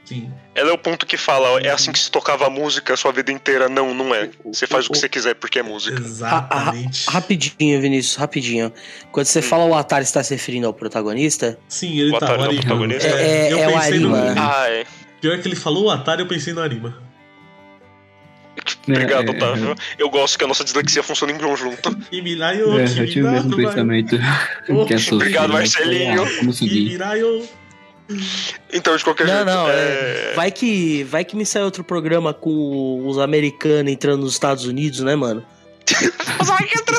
Sim. Ela é o ponto que fala, é assim que se tocava a música a sua vida inteira. Não, não é. Você faz o que você quiser porque é música. Exatamente. Rapidinho, Vinícius, rapidinho. Quando você fala o Atari está se referindo ao protagonista, Sim, ele O tá Atari o é o Arima. protagonista? É- eu é o pensei no. Arima. Ah, é. Pior que ele falou o Atari, eu pensei no Arima. Obrigado, É, Otávio. Eu gosto que a nossa dislexia funcione em conjunto. (laughs) Kimirayo, É, eu tive o mesmo pensamento obrigado, né? Marcelinho. Ah, Vamos seguir. Então, de qualquer Não, jeito. não, é... vai que vai que me sai outro programa com os americanos entrando nos Estados Unidos, né, mano? (laughs) Os arquitetos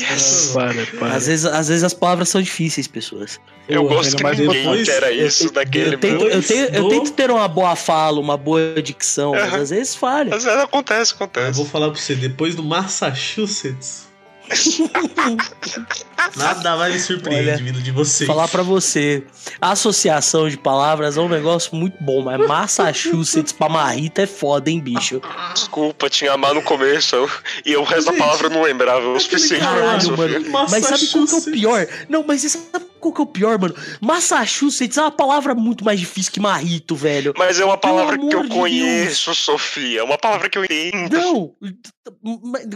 Yes. Para, para. Às vezes, às vezes as palavras são difíceis, pessoas. Eu Pô, gosto que ninguém depois- quer isso eu, daquele. eu, tento, eu, tenho- eu tento ter uma boa fala, uma boa dicção, mas às vezes falha. Às vezes acontece, Eu acontece. vou falar pra você, depois do Massachusetts, Nada vai me surpreender Olha, vindo de vocês. Falar pra você, a associação de palavras é um negócio muito bom, mas Massachusetts pra marrita é foda, hein, bicho? Desculpa, tinha amar no começo eu- e o resto da palavra eu não lembrava o suficiente Caralho, mano. Mas sabe qual que é o pior? Não, mas sabe qual que é o pior, mano? Massachusetts é uma palavra muito mais difícil que marrito, velho. Mas é uma palavra que eu de conheço, Sofia. É uma palavra que eu entendo. Não,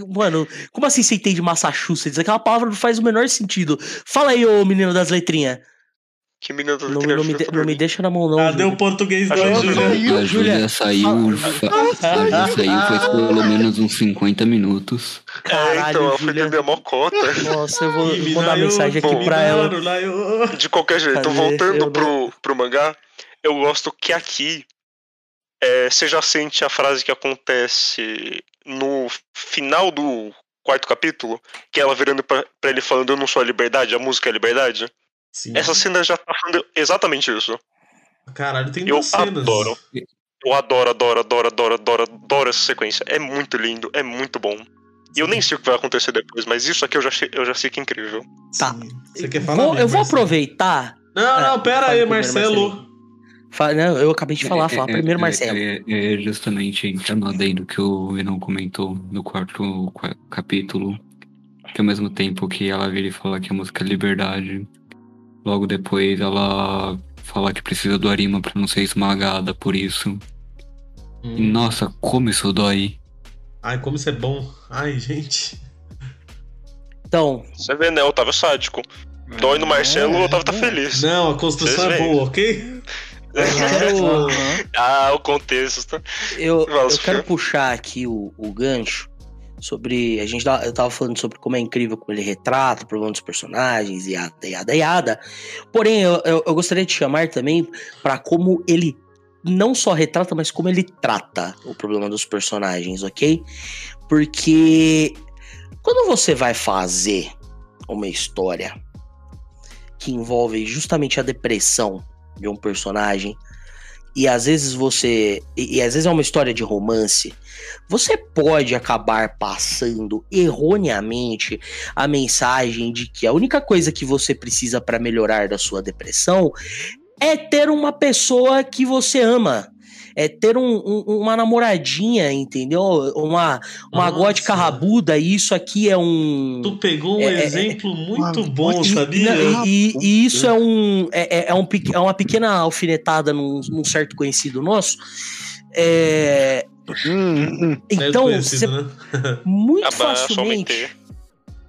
mano, como assim você entende Massachusetts? Aquela palavra não faz o menor sentido. Fala aí, ô menino das letrinhas. Que menina do Não, não, me, de- não me deixa na mão, não. Cadê Júlio. o português da Júlia? A Júlia saiu, fa- a Júlia saiu faz pelo menos uns 50 minutos. É, Caralho, então, eu fui Júlia. beber a mocota. Nossa, eu vou Ih, mandar mensagem aqui bom, pra ela. De qualquer jeito, Cadê? voltando Eu pro, pro mangá, eu gosto que aqui é, você já sente a frase que acontece no final do quarto capítulo, que é ela virando pra, pra ele falando Eu não sou a liberdade, a música é a liberdade. Sim. Essa cena já tá falando exatamente isso. Caralho, tem Eu duas cenas. adoro. Eu adoro, adoro, adoro, adoro, adoro, adoro essa sequência. É muito lindo, é muito bom. E eu nem sei o que vai acontecer depois, mas isso aqui eu já, eu já sei que é incrível. Tá. Você quer falar? Vou- mesmo, eu vou Marcelo? aproveitar. Não, não, Ah, pera aí, Marcelo. Fa- não, eu acabei de falar, falar É- é- primeiro, é- Marcelo. É, é justamente entrando adendo que o Venom comentou no quarto qua- capítulo, que ao mesmo tempo que ela vira e fala que a música é liberdade, logo depois ela fala que precisa do Arima pra não ser esmagada por isso. E, Hum. nossa, como isso dói. Ai, como isso é bom. Ai, gente. Então, Você vê, né? Otávio sádico. Dói no Marcelo, o Otávio tá feliz. Não, a construção Vocês é veem. boa, ok? eu quero, (laughs) ah, o contexto. eu, eu quero puxar aqui o, o gancho sobre. A gente eu tava falando sobre como é incrível como ele retrata o problema dos personagens e yada, yada, yada. Porém, eu, eu, eu gostaria de chamar também pra como ele não só retrata, mas como ele trata o problema dos personagens, ok? Porque quando você vai fazer uma história que envolve justamente a depressão de um personagem, e às vezes você. E, e às vezes é uma história de romance, você pode acabar passando erroneamente a mensagem de que a única coisa que você precisa para melhorar da sua depressão é ter uma pessoa que você ama. É ter um- um- uma namoradinha, entendeu? Uma, uma gótica rabuda, e isso aqui é um. Tu pegou um É, é, exemplo muito Uma bom, E- sabia? E, e- e isso é um é, é- é um é uma pequena alfinetada num, num certo conhecido nosso. É, Hum, hum. É então, conhecido, você né? (laughs) muito Ah, facilmente.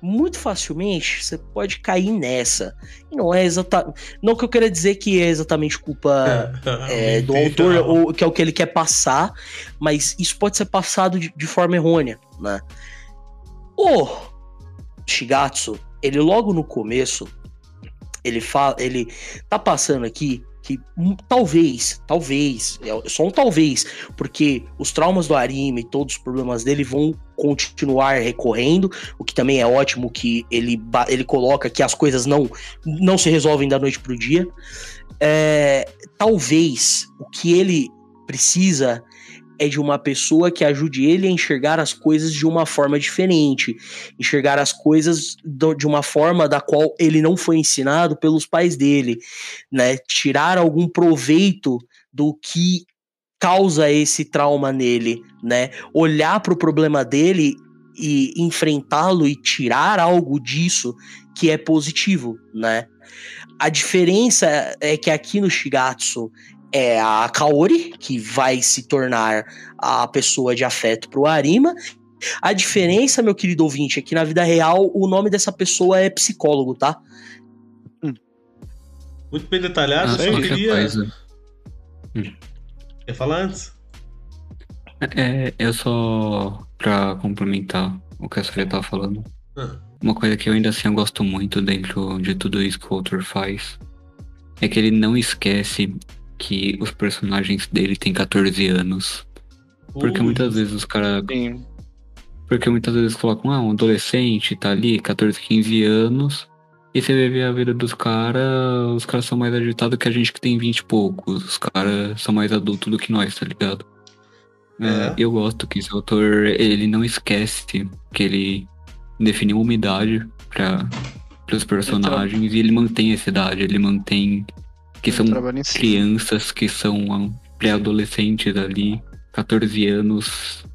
Muito facilmente você pode cair nessa. E não é exatamente, não que eu queira dizer que é exatamente culpa (laughs) é, do autor ou que é o que ele quer passar, mas isso pode ser passado de, de forma errônea, né? O Shigatsu, ele logo no começo, ele fala, ele tá passando aqui que hum, talvez, talvez, é só um talvez, porque os traumas do Arima e todos os problemas dele vão continuar recorrendo, o que também é ótimo que ele, ele coloca que as coisas não, não se resolvem da noite pro dia. É, talvez o que ele precisa é de uma pessoa que ajude ele a enxergar as coisas de uma forma diferente, enxergar as coisas do- de uma forma da qual ele não foi ensinado pelos pais dele, né? Tirar algum proveito do que causa esse trauma nele, né? Olhar para o problema dele e enfrentá-lo e tirar algo disso que é positivo, né? A diferença é que aqui no Shigatsu é a Kaori, que vai se tornar a pessoa de afeto pro Arima. A diferença, meu querido ouvinte, é que na vida real o nome dessa pessoa é psicólogo, tá? Muito bem detalhado, Ah, eu só queria. coisa. Quer falar antes? É, eu só pra complementar o que a Sofia tava falando. Ah. Uma coisa que eu ainda assim eu gosto muito dentro de tudo isso que o autor faz é que ele não esquece que os personagens dele têm 14 anos. Porque Ui, muitas vezes os caras. Porque muitas vezes colocam, ah, um adolescente tá ali, 14, 15 anos. E você ver a vida dos caras, os caras são mais agitados que a gente que tem 20 e poucos. Os caras são mais adultos do que nós, tá ligado? É. É, eu gosto que esse autor, ele não esquece que ele definir uma idade para os personagens e ele mantém essa idade, ele mantém que são crianças que são pré-adolescentes ali, 14 anos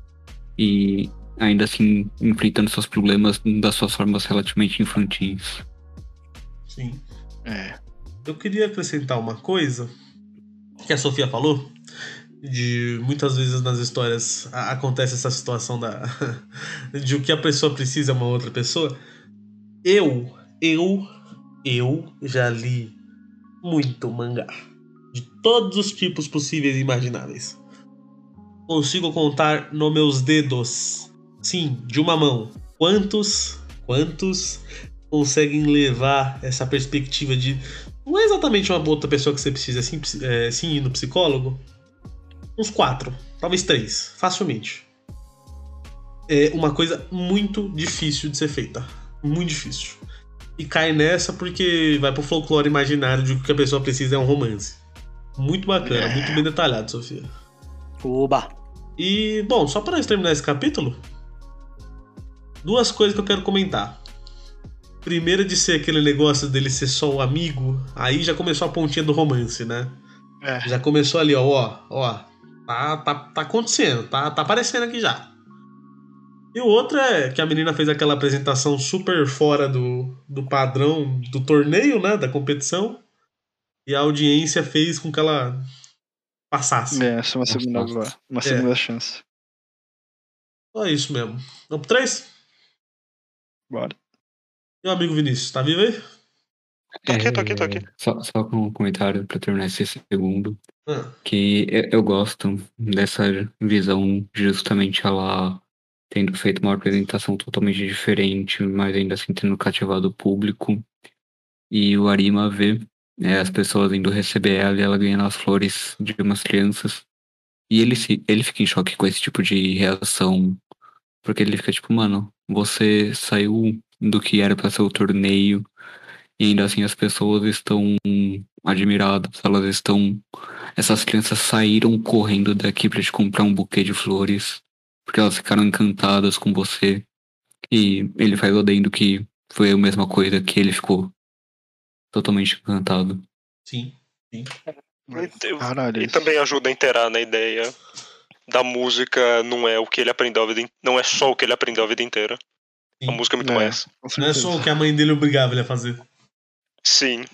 e ainda assim enfrentando seus problemas das suas formas relativamente infantis. Sim. É. Eu queria acrescentar uma coisa que a Sofia falou. De muitas vezes nas histórias a- acontece essa situação da (laughs) de o que a pessoa precisa é uma outra pessoa. Eu, eu, eu já li muito mangá de todos os tipos possíveis e imagináveis. Consigo contar nos meus dedos, sim, de uma mão. Quantos, quantos conseguem levar essa perspectiva de não é exatamente uma outra pessoa que você precisa sim, psi- é, sim ir no psicólogo. Uns quatro, talvez três, facilmente. É uma coisa muito difícil de ser feita. Muito difícil. E cai nessa porque vai pro folclore imaginário de que o que a pessoa precisa é um romance. Muito bacana, muito bem detalhado, Sofia. Oba. E, bom, só para terminar esse capítulo, duas coisas que eu quero comentar. Primeiro de ser aquele negócio dele ser só o amigo, aí já começou a pontinha do romance, né? É. Já começou ali, ó, ó, ó. Tá, tá, tá acontecendo, tá, tá aparecendo aqui já. E o outro é que a menina fez aquela apresentação super fora do, do padrão do torneio, né? Da competição. E a audiência fez com que ela passasse. É, essa é uma segunda, uma É. segunda chance. Só isso mesmo. Vamos pro 3? Bora. Meu amigo Vinícius, tá vivo aí? Tô aqui, tô aqui, tô aqui. É, Só, só com um comentário para terminar esse segundo. Ah, que eu, eu gosto dessa visão de justamente ela tendo feito uma apresentação totalmente diferente, mas ainda assim tendo cativado o público. E o Arima vê né, as pessoas indo receber ela e ela ganhando as flores de umas crianças. E ele, se, ele fica em choque com esse tipo de reação. Porque ele fica tipo, mano, você saiu do que era pra ser o torneio. E ainda assim as pessoas estão admiradas, elas estão essas crianças saíram correndo daqui pra te comprar um buquê de flores, porque elas ficaram encantadas com você. E ele faz o adendo que foi a mesma coisa que ele ficou totalmente encantado. sim. Eu- Caralho, E também ajuda a inteirar na ideia da música não é o que ele aprendeu a vida in- não é só o que ele aprendeu a vida inteira. Sim. A música é muito É. mais. Não é só o que a mãe dele obrigava ele a fazer. Sim.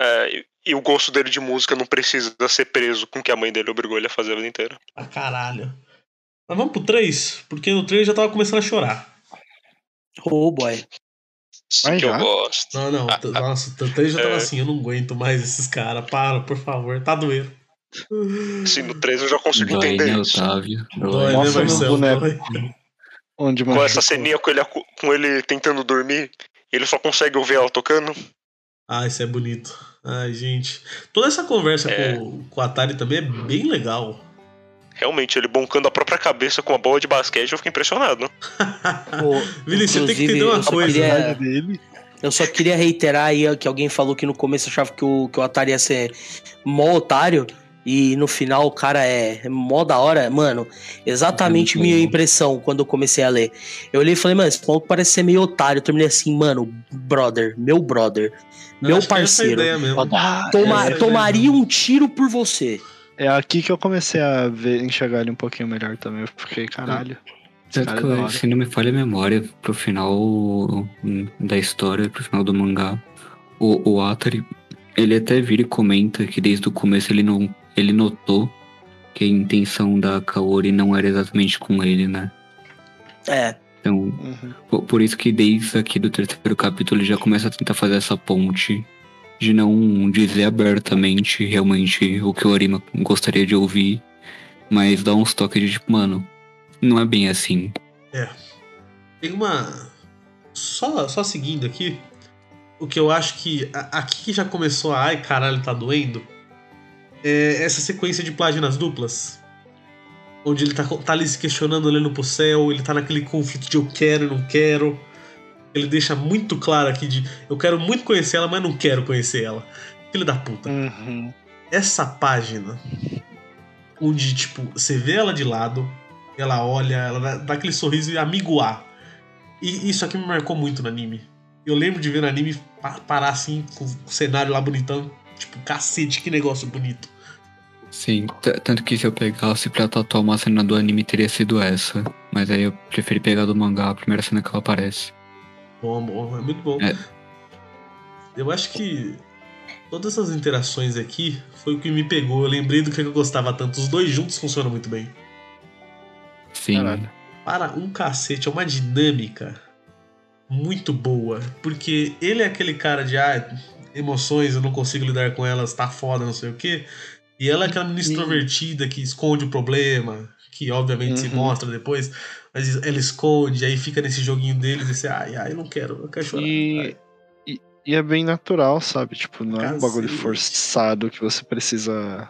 É, e, e o gosto dele de música não precisa ser preso com o que a mãe dele obrigou ele a fazer a vida inteira. Ah, caralho. Mas vamos pro 3, porque no 3 já tava começando a chorar. Oh boy. Sim Mas que eu já? gosto. Não, não. Ah, t- Nossa, o 3 já tava É. assim, eu não aguento mais esses caras. Para, por favor. Tá doendo. Sim, no 3 eu já consigo Dói, entender né, isso. Otávio? Dói, Nossa, né, Marcelo? boneco. Dói. Onde Com essa ceninha com ele, com ele tentando dormir, ele só consegue ouvir ela tocando. Ah, isso é bonito. Ai, gente. Toda essa conversa É. com, com o Atari também é bem legal. Realmente, ele boncando a própria cabeça com a bola de basquete, eu fiquei impressionado. (laughs) Pô, Vili, você tem que inclusive, entender uma eu só coisa, queria- dele. (laughs) Eu só queria reiterar aí que alguém falou que no começo achava que o, que o Atari ia ser mó otário. E no final o cara é mó da hora. Mano, exatamente É minha bom. impressão quando eu comecei a ler. Eu olhei e falei, mano, esse maluco parece ser meio otário. Eu terminei assim, mano, brother, meu brother, Eu meu acho que é parceiro. mesmo. Ah, Toma- é, é, tomaria um tiro por você. É aqui que eu comecei a ver, enxergar ele um pouquinho melhor também. Eu fiquei, caralho. Tanto cara é que, hora. se não me falha a memória, pro final hum, da história, pro final do mangá, o, o Atari, ele até vira e comenta que desde o começo ele não ele notou que a intenção da Kaori não era exatamente com ele, né? É, Então, Uhum. por, por isso que desde aqui do terceiro capítulo ele já começa a tentar fazer essa ponte de não dizer abertamente realmente o que o Arima gostaria de ouvir, mas dar uns toques de tipo, mano, não é bem assim. Tem uma. Só, só seguindo aqui. O que eu acho que. a- Aqui que já começou a. Ai, caralho, tá doendo. É essa sequência de páginas duplas. Onde ele tá, tá ali se questionando, olhando pro céu. Ele tá naquele conflito de eu quero e não quero. Ele deixa muito claro aqui de. Eu quero muito conhecer ela, mas não quero conhecer ela. Filho da puta. Uhum. essa página onde, tipo, você vê ela de lado, ela olha, ela dá, aquele sorriso e amigo A. E isso aqui me marcou muito no anime. Eu lembro de ver no anime pa- parar assim, com o cenário lá bonitão. Tipo, cacete, que negócio bonito. Sim, tanto que se eu pegasse pra tatuar uma cena do anime teria sido essa. Mas aí eu preferi pegar do mangá a primeira cena que ela aparece. Bom, bom, é muito bom. É. Eu acho que todas essas interações aqui foi o que me pegou. Eu lembrei do que eu gostava tanto. Os dois juntos funcionam muito bem. Sim. Caralho. Para um cacete, é uma dinâmica muito boa. Porque ele é aquele cara de ah, emoções, eu não consigo lidar com elas, tá foda, não sei o quê. E ela é aquela menina Sim. extrovertida que esconde o problema, que obviamente se Uhum. mostra depois, mas ela esconde, aí fica nesse joguinho deles e você, ai, ai, eu não quero, eu quero chorar. E, e, e é bem natural, sabe? Tipo, não é um bagulho forçado que você precisa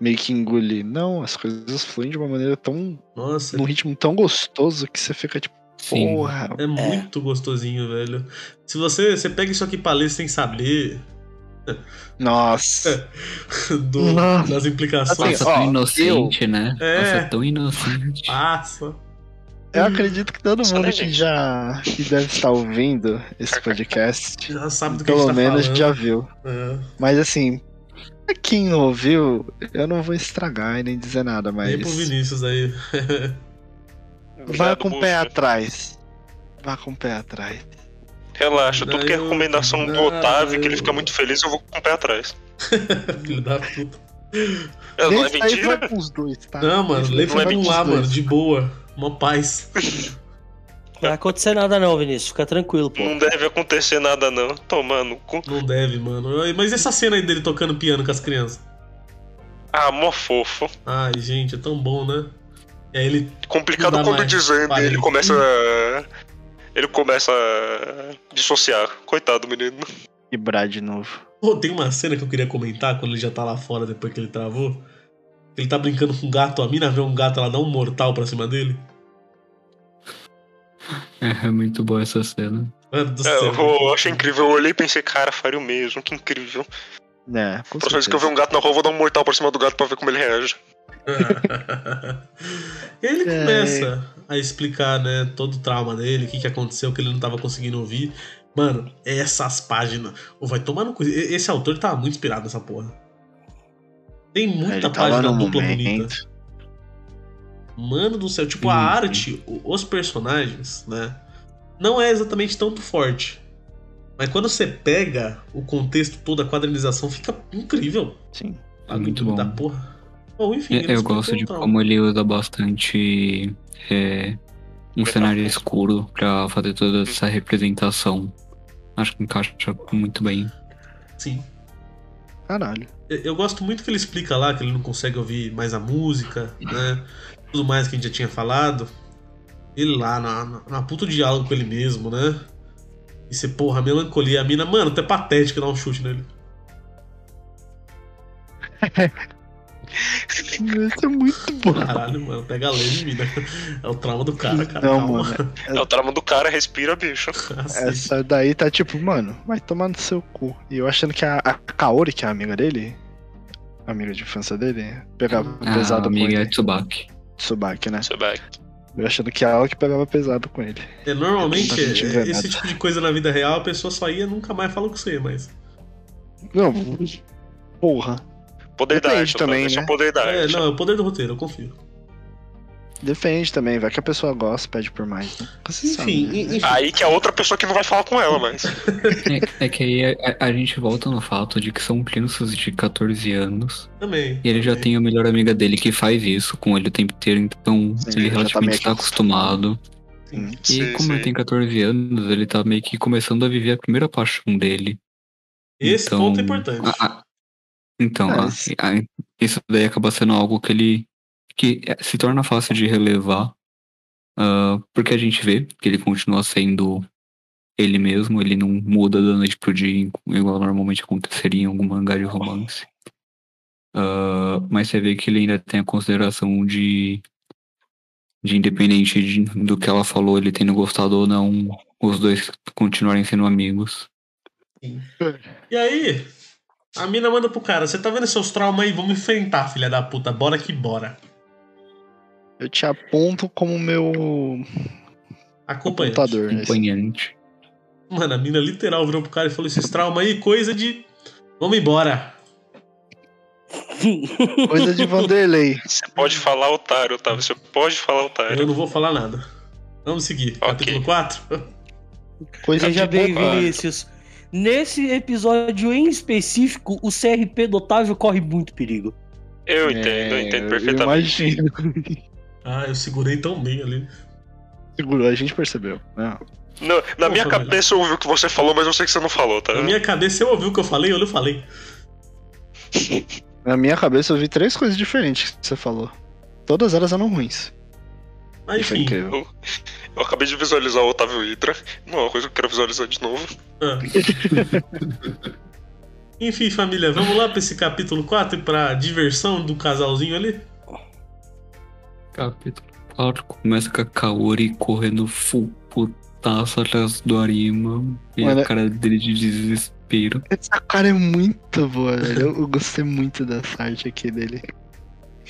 meio que engolir. Não, as coisas fluem de uma maneira tão. Nossa, num ritmo tão gostoso que você fica tipo, Sim. porra. é muito gostosinho, velho. Se você, você pega isso aqui pra ler sem saber Nossa. (laughs) do- Nossa. das implicações, Assim, Nossa, ó, tão inocente, né? É. Nossa, tão inocente. passa. Eu acredito que todo mundo que já que deve estar ouvindo esse podcast, (laughs) Já sabe do que a pelo gente tá menos falando. já viu. É. Mas assim, pra quem não ouviu, eu não vou estragar e nem dizer nada, mas. Nem pro Vinícius aí. Vai Obrigado, com o pé atrás. Vá com o pé atrás. Relaxa, tudo que é recomendação do não, Otávio, que ele eu- fica muito feliz, eu vou com o pé atrás. (laughs) Filho da puta. É, não é mentira? vai com os dois, tá? Não, mano, é vai um lá, mano, de boa. Uma paz. (laughs) Não vai acontecer nada não, Vinícius. Fica tranquilo, pô. Não deve acontecer nada, não. Tomando cu. Não deve, mano. Mas essa cena aí dele tocando piano com as crianças? Ah, mó fofo. Ai, gente, é tão bom, né? E aí ele. Complicado quando mais. dizendo ele começa. Ele começa a dissociar. Coitado, menino. Quebrar de novo. Pô, tem uma cena que eu queria comentar quando ele já tá lá fora depois que ele travou. Ele tá brincando com um gato, a mina vê um gato, ela dá um mortal pra cima dele. É, é muito boa essa cena. Mano do É, céu. eu achei incrível. Eu olhei e pensei, cara, faria o mesmo. Que incrível. É, com Próxima vez que eu ver um gato na rua, eu vou dar um mortal por cima do gato pra ver como ele reage. e (laughs) aí ele É. começa a explicar, né, todo o trauma dele, o que, que aconteceu, que ele não tava conseguindo ouvir. Mano, essas páginas. Ô, vai tomar no cu. Esse autor tava muito inspirado nessa porra. Tem muita página dupla bonita. Mano do céu, tipo, a Sim, sim. arte, o- os personagens, né? Não é exatamente tanto forte. Mas quando você pega o contexto todo, a quadrinização, fica incrível. Sim. É muito Da bom. porra. Bom, enfim, Eu, gosto de como ele usa bastante é, um cenário escuro pra fazer toda essa representação. Acho que encaixa muito bem. Sim. Caralho. Eu, eu gosto muito que ele explica lá que ele não consegue ouvir mais a música, né? Tudo mais que a gente já tinha falado. Ele lá, na, na, na puta diálogo com ele mesmo, né? E você, porra, melancolia. A mina, mano, até patético dar um chute nele. (laughs) Isso é muito bom. Caralho, mano, pega leve, mina. É o trauma do cara, cara. Não, calma. mano. É o trauma do cara, respira, bicho. Essa daí tá tipo, mano, vai tomar no seu cu. E eu achando que a, a Kaori, que é a amiga dele, a amiga de infância dele, pegava A pesado com amiga é ele. Tsubaki. Tsubaki, né? Back. Eu achando que é ela que pegava pesado com ele. É, normalmente, Tá é, esse tipo de coisa na vida real, a pessoa só ia e nunca mais fala com você, mas. Não, porra. Poder da Depende arte, também, né? poder da É, arte. não, é o poder do roteiro, eu confio. Defende também, vai que a pessoa gosta, pede por mais. né? Enfim, né? enfim. Aí que a outra pessoa que não vai falar com ela, mas. (laughs) É, é que aí a, a gente volta no fato de que são crianças de 14 anos. Também. E ele já também. tem a melhor amiga dele que faz isso com ele o tempo inteiro, então Sim, ele já tá relativamente está que acostumado. Sim. E Sim, como ele tem 14 anos, ele tá meio que começando a viver a primeira paixão dele. Esse Então, ponto é importante. a- a- então, É, a- a- isso daí acaba sendo algo que ele que é- se torna fácil de relevar, ah, porque a gente vê que ele continua sendo ele mesmo, ele não muda da noite pro dia, igual normalmente aconteceria em algum mangá de romance. Ah, mas você vê que ele ainda tem a consideração de de independente de- do que ela falou, ele tendo gostado ou não, os dois continuarem sendo amigos. E aí, a mina manda pro cara: Você tá vendo seus traumas aí? Vamos enfrentar, filha da puta. Bora que bora. Eu te aponto como meu. Acompanhante. Acompanhante. Mano, a mina literal virou pro cara e falou: esses traumas aí, coisa de. Vamos embora. (laughs) Coisa de Vanderlei. Você pode falar otário, Otávio. Você pode falar Eu otário. não vou falar nada. Vamos seguir. Ok. Capítulo 4. Coisa Veja de bem. Vinícius. Nesse episódio em específico, o CRP do Otávio corre muito perigo. Eu entendo, eu É, entendo eu perfeitamente. imagino. Ah, eu segurei tão bem ali. Segurou, a gente percebeu. Não. Não, na Pô, minha família. cabeça eu ouvi o que você falou, mas eu sei que você não falou, tá? Na minha cabeça, eu ouvi o que eu falei, eu não falei. Na minha cabeça eu vi três coisas diferentes que você falou. Todas elas eram ruins. Mas Isso é enfim. incrível. Eu acabei de visualizar o Otávio Hydra. Não é uma coisa que eu quero visualizar de novo. Ah. (laughs) Enfim, família, vamos lá pra esse capítulo 4 e pra diversão do casalzinho ali? Capítulo 4 começa com a Kaori correndo full putaço atrás do Arima. E Mano, a cara dele de desespero. Essa cara é muito boa, velho. Eu, eu gostei muito dessa arte aqui dele.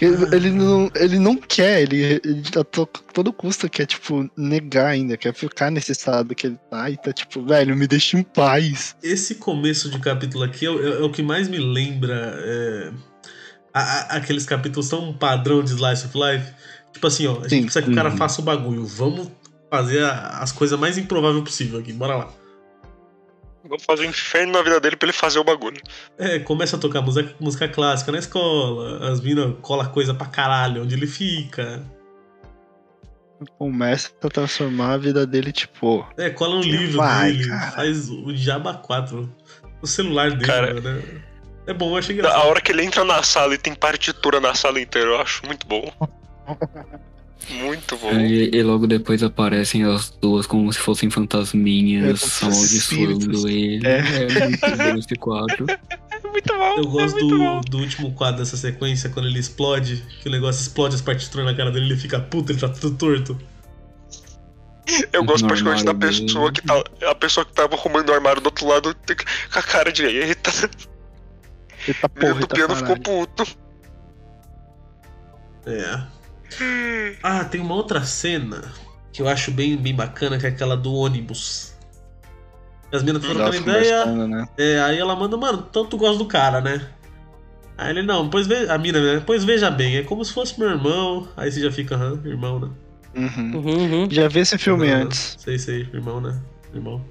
Ele, Ah. não, ele não quer, ele, ele a to- todo custo quer, tipo, negar ainda, quer ficar nesse estado que ele tá e tá tipo, velho, me deixa em paz. Esse começo de capítulo aqui é, o- é o que mais me lembra é, a- a- aqueles capítulos tão padrão de Slice of Life. Tipo assim, ó, a gente Sim. precisa que o cara Uhum. faça o bagulho. Vamos fazer a- as coisas mais improváveis possível aqui, bora lá. Vamos fazer um inferno na vida dele pra ele fazer o bagulho. É, começa a tocar música, música clássica na escola, as minas colam coisa pra caralho onde ele fica. Começa a transformar a vida dele, tipo, É, cola um livro vai, dele, cara. faz o Diaba 4 no celular dele, Cara. né? É bom, eu achei A engraçado. hora que ele entra na sala e tem partitura na sala inteira, eu acho muito bom. (laughs) Muito bom. E, e logo depois aparecem as duas como se fossem É, fantasminhas amaldiçoando espíritos. ele. É. É, muito bom esse quadro. (laughs) Muito bom. Eu gosto é do, bom. do último quadro dessa sequência, quando ele explode, que o negócio explode as partituras na cara dele, ele fica puto, ele tá tudo torto. Eu gosto No particularmente da pessoa dele. que tá. A pessoa que tava arrumando o armário do outro lado com a cara de eita. eita O menino porra, do tá piano ficou caralho. puto. É. Ah, tem uma outra cena que eu acho bem, bem bacana, que é aquela do ônibus. As minas estão Elas trocando ideia, né? é, aí ela manda, mano, tanto gosta do cara, né? Aí ele, não, pois veja, a mina, né? Pois veja bem, é como se fosse meu irmão. Aí você já fica, aham, irmão, né? Uhum. Uhum, uhum. Já vi esse filme Aham, antes. Sei, sei, irmão, né? Irmão.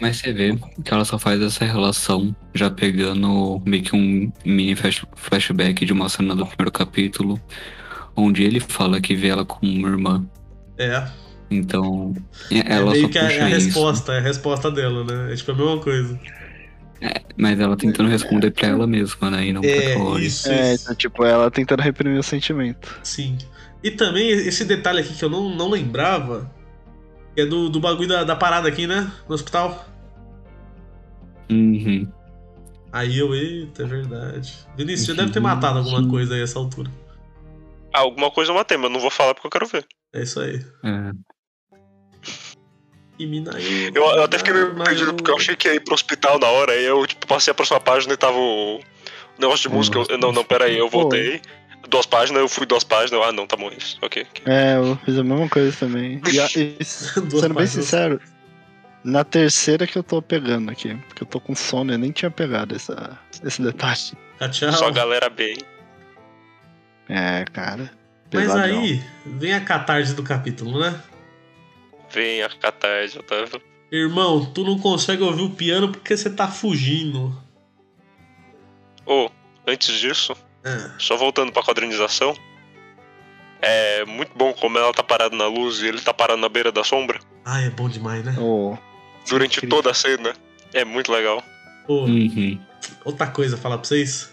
Mas você vê que ela só faz essa relação já pegando meio que um mini flash- flashback de uma cena do primeiro capítulo, onde ele fala que vê ela como uma irmã. É, Então, é- é ela meio só que a, puxa é a isso. resposta, é a resposta dela, né? É tipo a mesma coisa. Mas ela tentando responder pra ela mesma, né? E não É, pra Kaori. isso, É, isso. então, tipo, ela tentando reprimir o sentimento. Sim. E também esse detalhe aqui que eu não, não lembrava, que é do, do bagulho da, da parada aqui, né? No hospital. Uhum. Aí eu, eita, é verdade. Vinícius, já deve ter matado alguma coisa aí a essa altura. Ah, alguma coisa eu matei, mas não vou falar porque eu quero ver. É isso aí. É. E Minaí. Eu, eu até fiquei meio perdido porque eu achei que ia ir pro hospital na hora, aí eu tipo, passei a próxima página e tava o negócio de música. eu- não, não, pera aí, eu Pô. voltei. Duas páginas, eu fui duas páginas, ah não, tá bom isso. Ok. ok. É, eu fiz a mesma coisa também. E, e (laughs) sendo bem sincero, na terceira que eu tô pegando aqui, porque eu tô com sono, eu nem tinha pegado essa, esse detalhe. Ah, tchau. Só a galera bem. É, cara. Mas pesadão. aí vem a catarse do capítulo, né? Vem a catarse, Otávio. Irmão, tu não consegue ouvir o piano porque você tá fugindo. Ô, antes disso, É. só voltando pra quadrinização. É muito bom como ela tá parada na luz e ele tá parado na beira da sombra. Ah, é bom demais, né? Ô, Durante incrível. toda a cena. É muito legal. Pô, Uhum. outra coisa a falar pra vocês.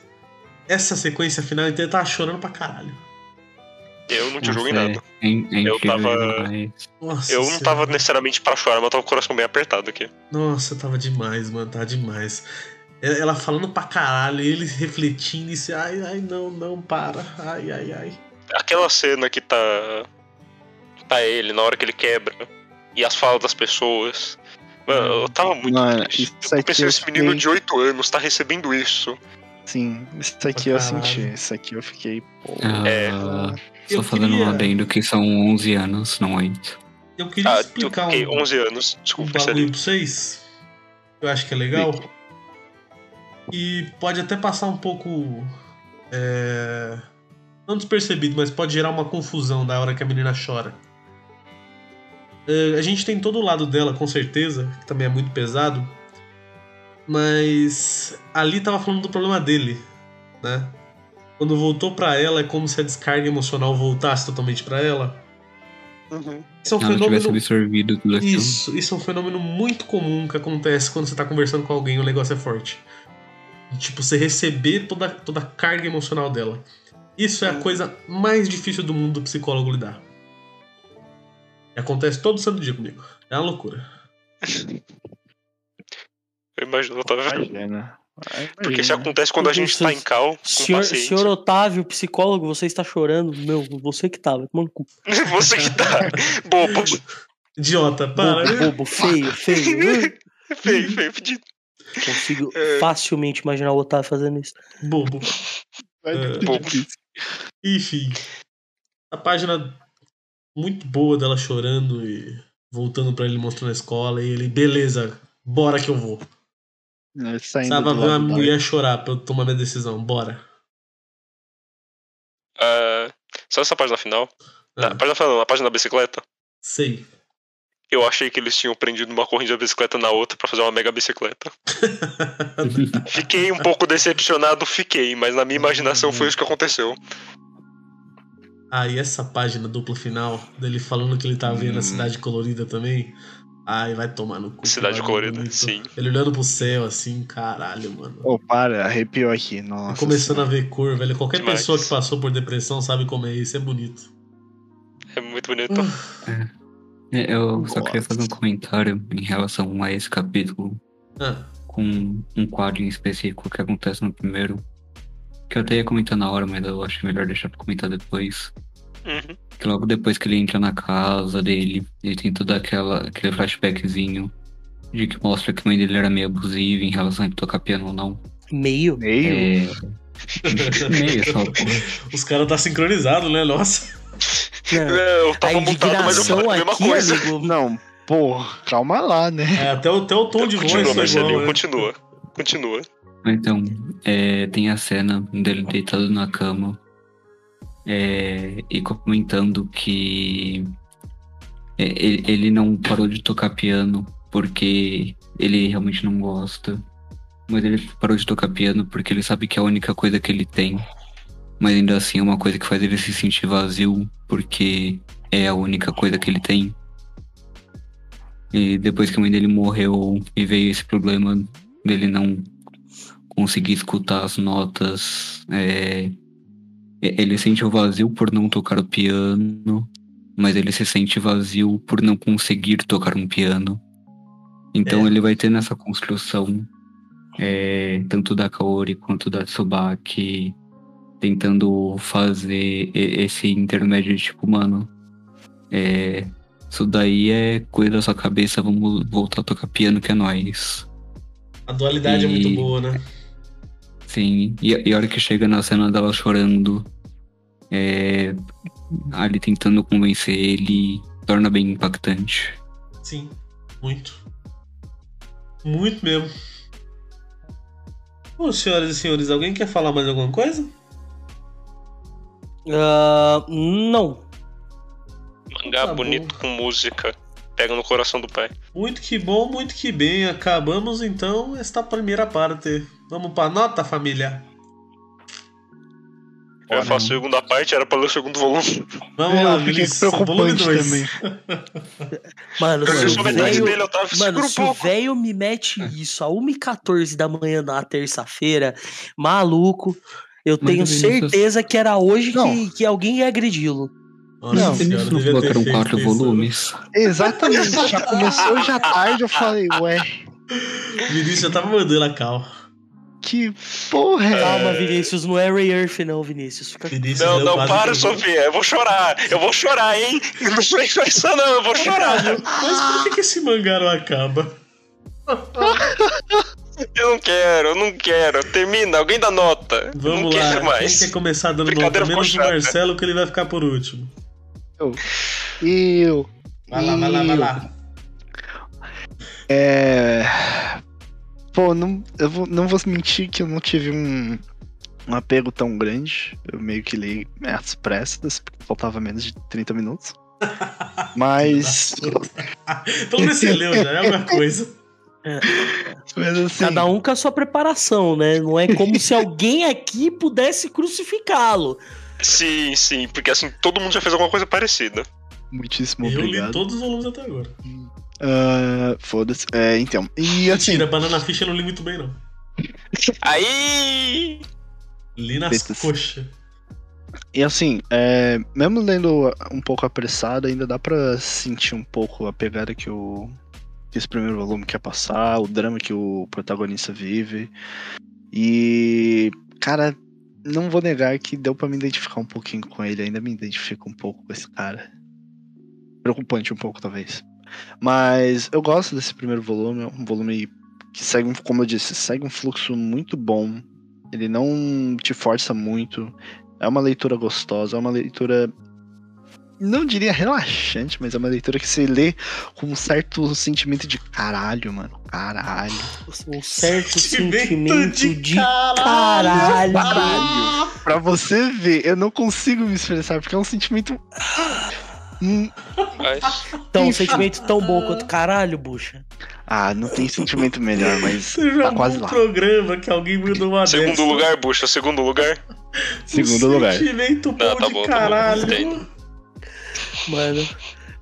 Essa sequência final inteira tava chorando pra caralho. Eu não te julgo em nada. É, é, é Eu tava- demais. Nossa Eu não tava necessariamente pra chorar, mas eu tava com o coração bem apertado aqui. Nossa, tava demais, mano, tava demais. Ela falando pra caralho, ele refletindo e se, ai, ai, não, não, para, ai, ai, ai. Aquela cena que tá. Tá ele, na hora que ele quebra. E as falas das pessoas. Mano, eu tava muito Mano, triste. Eu pensei, esse menino de 8 anos tá recebendo isso. Sim, isso aqui eu senti. Isso aqui eu fiquei. Pô, Ah, É. Só Eu fazendo queria- um adendo que são 11 anos, não 8. Eu queria Ah, eu explicar fiquei um, 11 anos. um Desculpa, bagulho sério. pra vocês. Eu acho que é legal. E pode até passar um pouco. é, não despercebido, mas pode gerar uma confusão da hora que a menina chora. É, a gente tem todo o lado dela, com certeza, que também é muito pesado. Mas ali tava falando do problema dele, né? Quando voltou pra ela, é como se a descarga emocional voltasse totalmente pra ela. Uhum. Isso é um Ela tivesse fenômeno absorvido tudo aquilo. isso, isso é um fenômeno muito comum que acontece quando você tá conversando com alguém e o negócio é forte. E, tipo, você receber toda, toda a carga emocional dela. Isso é a coisa mais difícil do mundo do psicólogo lidar. E acontece todo santo dia comigo. É uma loucura. (laughs) Eu imagino, tá vendo? Imagina. Porque isso acontece quando a gente tá em cal Senhor, senhor Otávio, psicólogo, você está chorando? Meu, você que tava, tomando cu. (laughs) Você que tá. Bobo. Idiota, para. Bobo, bobo, feio, feio. (laughs) feio, feio, pedido. Consigo É. facilmente imaginar o Otávio fazendo isso. Bobo. Vai É, bobo. Enfim. A página muito boa dela chorando e voltando pra ele mostrando a escola. E ele, beleza, bora que eu vou. É, Precisava ver uma mulher chorar pra eu tomar minha decisão. Bora. Só essa página final. Na Ah, página final, na página da bicicleta. sei. Eu achei que eles tinham prendido uma corrente da bicicleta na outra pra fazer uma mega bicicleta. (laughs) Fiquei um pouco decepcionado, fiquei, mas na minha imaginação foi isso que aconteceu. Ah, e essa página dupla final dele falando que ele tá vendo a cidade colorida também. Ai, vai tomar no cu. Cidade colorida, bonito. sim. Ele olhando pro céu assim, caralho, mano. Ô, para, arrepiou aqui. Nossa. Começando a senhora. ver cor, velho. Qualquer Demais. pessoa que passou por depressão sabe como é isso, é bonito. É muito bonito. É, Eu só queria fazer um comentário em relação a esse capítulo Ah, com um quadro em específico que acontece no primeiro. Que eu até ia comentar na hora, mas eu acho melhor deixar pra comentar depois. Uhum. Que logo depois que ele entra na casa dele, ele tem todo aquela, aquele flashbackzinho de que mostra que a mãe dele era meio abusiva em relação a ele tocar piano ou não. Meio? Meio? É. (laughs) meio só, os caras tá sincronizado, né? Nossa. Não. É, Eu A tava mutado, mas eu falei a mesma aqui, coisa. amigo. Não, pô, calma lá, né? É, até o, até o tom de voz Continua, é Marcelinho, né? continua. Continua. Então, é, tem a cena dele deitado na cama é, e comentando que é, ele, não parou de tocar piano porque ele realmente não gosta, mas ele parou de tocar piano porque ele sabe que é a única coisa que ele tem, mas ainda assim é uma coisa que faz ele se sentir vazio porque é a única coisa que ele tem. E depois que a mãe dele morreu e veio esse problema dele não conseguir escutar as notas. é, ele sente o vazio por não tocar o piano, mas ele se sente vazio por não conseguir tocar um piano. Então É. ele vai ter nessa construção, é, tanto da Kaori quanto da Tsubaki, tentando fazer e- esse intermédio de tipo, mano, é, isso daí é coisa da sua cabeça, vamos voltar a tocar piano que é nóis. A dualidade é muito E- boa, né? Sim, e, e a hora que chega na cena dela chorando, é, ali tentando convencer ele, torna bem impactante. Sim, muito. Muito mesmo. Bom, senhoras e senhores, alguém quer falar mais alguma coisa? Ah, não. Mangá Tá bom. bonito com música. Pega no coração do pai. Muito que bom, muito que bem. Acabamos então esta primeira parte. Vamos pra nota, família? Eu faço a segunda parte, era pra ler o segundo volume. Vamos É, lá, eu fiquei Vinícius. Volume preocupante 2. também. (laughs) Mano, Eu se sou o metade velho- dele, eu tava Mano, um se o pouco. velho me mete isso a 1h14 da manhã na terça-feira, maluco, eu Mas tenho o certeza que era hoje que, que alguém ia agredi-lo. Nossa Não, senhora, não colocaram feito quatro isso. volumes. Exatamente, já começou já tarde, eu falei, ué, Vinícius já tava mandando a cal. Que porra é? Calma, Vinícius, não é Ray Earth, não, Vinícius. Fica... Vinícius Não, não, para, Sofia. Eu vou chorar. Eu vou chorar, hein? Não foi isso, não. Eu vou chorar. Mas por que, que esse mangá não acaba? Eu não quero, eu não quero. Termina, alguém dá nota. Eu não Vamos lá. quero Quem mais. quer começar dando Brincadeira nota? Menos o. Marcelo, que ele vai ficar por último. Eu. Vai lá, vai lá, vai lá. É. Pô, não, eu vou, não vou mentir que eu não tive um, um apego tão grande. Eu meio que li às pressas, porque faltava menos de 30 minutos. (laughs) Mas. Pelo menos você leu já, é alguma coisa. mas assim, Cada um com a sua preparação, né? Não é como se alguém aqui pudesse crucificá-lo. Sim, sim, porque assim, todo mundo já fez alguma coisa parecida. muitíssimo Eu li obrigado. todos os volumes até agora. Ah, Foda-se. É, então. E assim. Mentira, Banana Fish eu não li muito bem, não. Aí! Li nas Bestas. coxas. E assim, é, mesmo lendo um pouco apressado, ainda dá pra sentir um pouco a pegada que o que esse primeiro volume quer passar, o drama que o protagonista vive. E, cara, não vou negar que deu pra me identificar um pouquinho com ele, ainda me identifico um pouco com esse cara. Preocupante um pouco, talvez. Mas eu gosto desse primeiro volume, é um volume que segue, um- como eu disse, segue um fluxo muito bom. Ele não te força muito. É uma leitura gostosa, é uma leitura. Não diria relaxante, mas é uma leitura que você lê com um certo sentimento de caralho, mano. Caralho. Um certo Sentimento sentimento de de, caralho. caralho. Pra você ver, eu não consigo me expressar, porque é um sentimento. Hum, Mas, Então, um sentimento tão bom quanto caralho, bucha. Ah, não tem sentimento melhor, mas Você tá já quase lá. programa que alguém mandou uma segundo dessa. lugar, bucha, segundo lugar. Segundo um lugar. Sentimento bom Não, tá de bom, tá bom, caralho. entendo. Mano.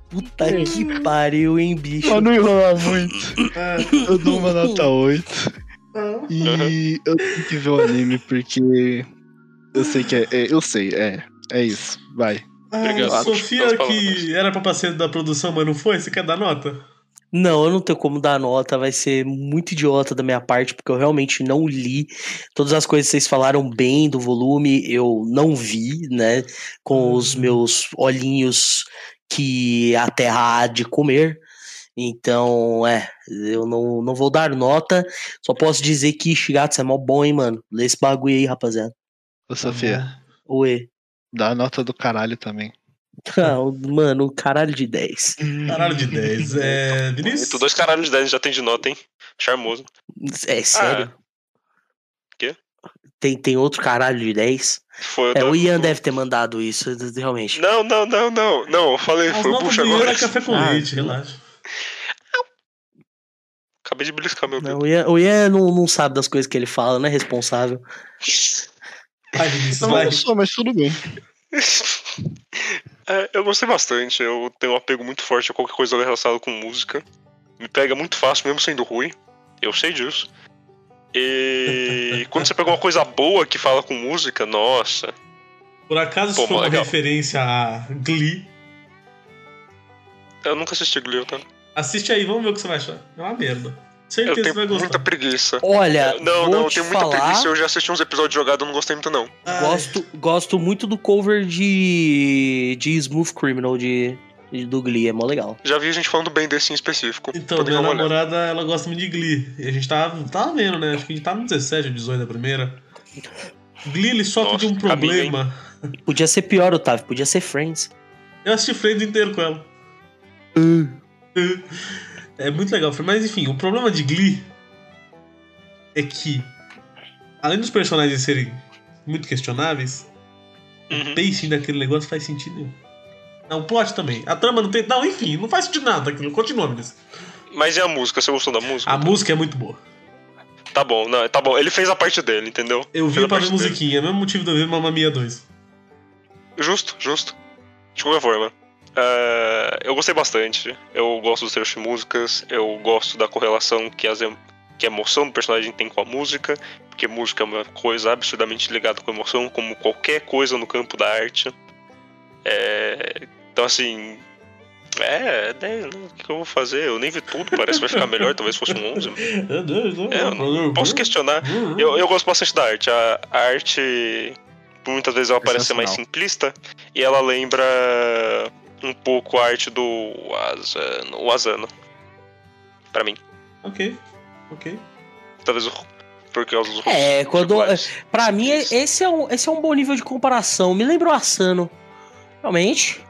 Puta que pariu, hein, bicho. Pra não enrolar muito, Ah, eu dou uma nota 8. ah. E eu tenho que ver o anime porque eu sei que é. é- eu sei, é. É isso. Vai. Ah, Obrigado. Sofia, Pelas que era pra parceiro da produção, mas não foi? Você quer dar nota? Não, eu não tenho como dar nota, vai ser muito idiota da minha parte, porque eu realmente não li. Todas as coisas que vocês falaram bem do volume, eu não vi, né? Com os Uhum. meus olhinhos que a terra há de comer. Então, é, eu não, não vou dar nota. Só posso dizer que Shigatsu é mó bom, hein, mano. Lê esse bagulho aí, rapaziada. Ô, Sofia, Ué. Dá a nota do caralho também. (laughs) Ah, mano, caralho de 10. Caralho de 10. É. Vinícius? Tu dois caralhos de 10 já tem de nota, hein? Charmoso. É sério? Quê? Tem, tem outro caralho de 10? Foi É, da- o Ian deve ter mandado isso, realmente. Não, não, não, não. Não, eu falei, As foi o bucha agora. era café com Ah, leite, relaxa. Acabei de beliscar meu Não, dedo. o Ian, o Ian não, não sabe das coisas que ele fala, não é responsável. (laughs) Não, sou, mas tudo bem. (laughs) É, eu gostei bastante. Eu tenho um apego muito forte a qualquer coisa relacionada com música. Me pega muito fácil, mesmo sendo ruim. Eu sei disso. E (laughs) quando você pega uma coisa boa que fala com música, nossa. Por acaso Pô, isso foi uma legal. referência a Glee? Eu nunca assisti Glee, tá? Assiste aí, vamos ver o que você vai achar. É uma merda. Eu Certeza que tenho vai gostar. muita preguiça. Olha, Não, vou não, eu te tenho muita falar, preguiça. Eu já assisti uns episódios jogados, eu não gostei muito, não. Ai, gosto, gosto muito do cover de, de Smooth Criminal de, do Glee, é mó legal. Já vi gente falando bem desse em específico. Então, Podem minha namorada, ela gosta muito de Glee. E a gente tava, tava vendo, né? Acho que a gente tá no 17 ou 18 da primeira. Glee, ele sofre Nossa, de um caminho, problema. Podia ser pior, Otávio, podia ser Friends. Eu assisti Friends inteiro com ela. É muito legal. Mas enfim, o problema de Glee é que, além dos personagens serem muito questionáveis, Uhum. o pacing daquele negócio faz sentido nenhum. Não, o plot também. A trama não tem. Não, enfim, não faz sentido nada aquilo. Continua, Vinícius. Mas e a música? Você gostou da música? A música é muito boa. Tá bom, não, tá bom. Ele fez a parte dele, entendeu? Eu vi a pra ver parte dele. musiquinha, é o mesmo motivo de eu ver Mamma Mia 2. Justo, justo. De qualquer forma. É, eu gostei bastante. Eu gosto dos trechos de músicas. Eu gosto da correlação que, as, em- que a emoção do personagem tem com a música. Porque música é uma coisa absurdamente ligada com a emoção, como qualquer coisa no campo da arte. É, então, assim. É, é 10, né? O que eu vou fazer? Eu nem vi tudo, parece que vai ficar melhor, talvez fosse um 11. É, eu não posso questionar. Eu, eu gosto bastante da arte. A, a arte, muitas vezes, ela parece ser mais simplista e ela lembra um pouco a arte do Asano. O Asano. Pra mim. Ok, ok. Talvez o. Por causa dos É, quando- iguais. Pra mim, esse é, um, esse é um bom nível de comparação. Me lembra o Asano. Realmente.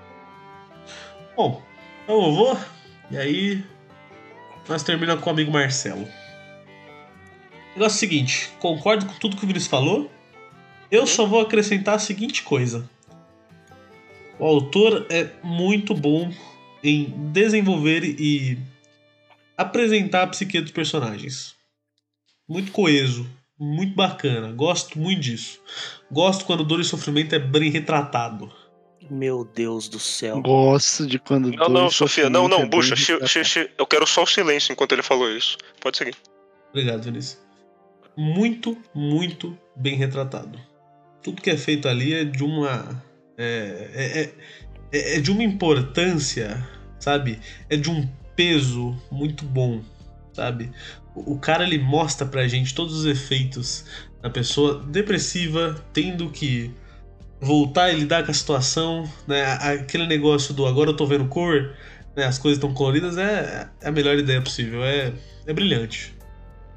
Bom, Então eu vou. E aí. Nós terminamos com o amigo Marcelo. Negócio é o seguinte, concordo com tudo que o Vinícius falou. Eu só vou acrescentar a seguinte coisa. O autor é muito bom em desenvolver e apresentar a psique dos personagens. Muito coeso, muito bacana. Gosto muito disso. Gosto quando dor e sofrimento é bem retratado. Meu Deus do céu. Gosto de quando. Não, dor não, e Sofia, não, não, é bucha, eu quero só o silêncio enquanto ele falou isso. Pode seguir. Obrigado, Vinícius. Muito, muito bem retratado. Tudo que é feito ali é de uma. É, é, é- é, é de uma importância, sabe? É de um peso muito bom, sabe? O, cara ele mostra pra gente todos os efeitos da pessoa depressiva tendo que voltar e lidar com a situação, né? Aquele negócio do agora eu tô vendo cor, né? As coisas estão coloridas é, é a melhor ideia possível. É, é brilhante.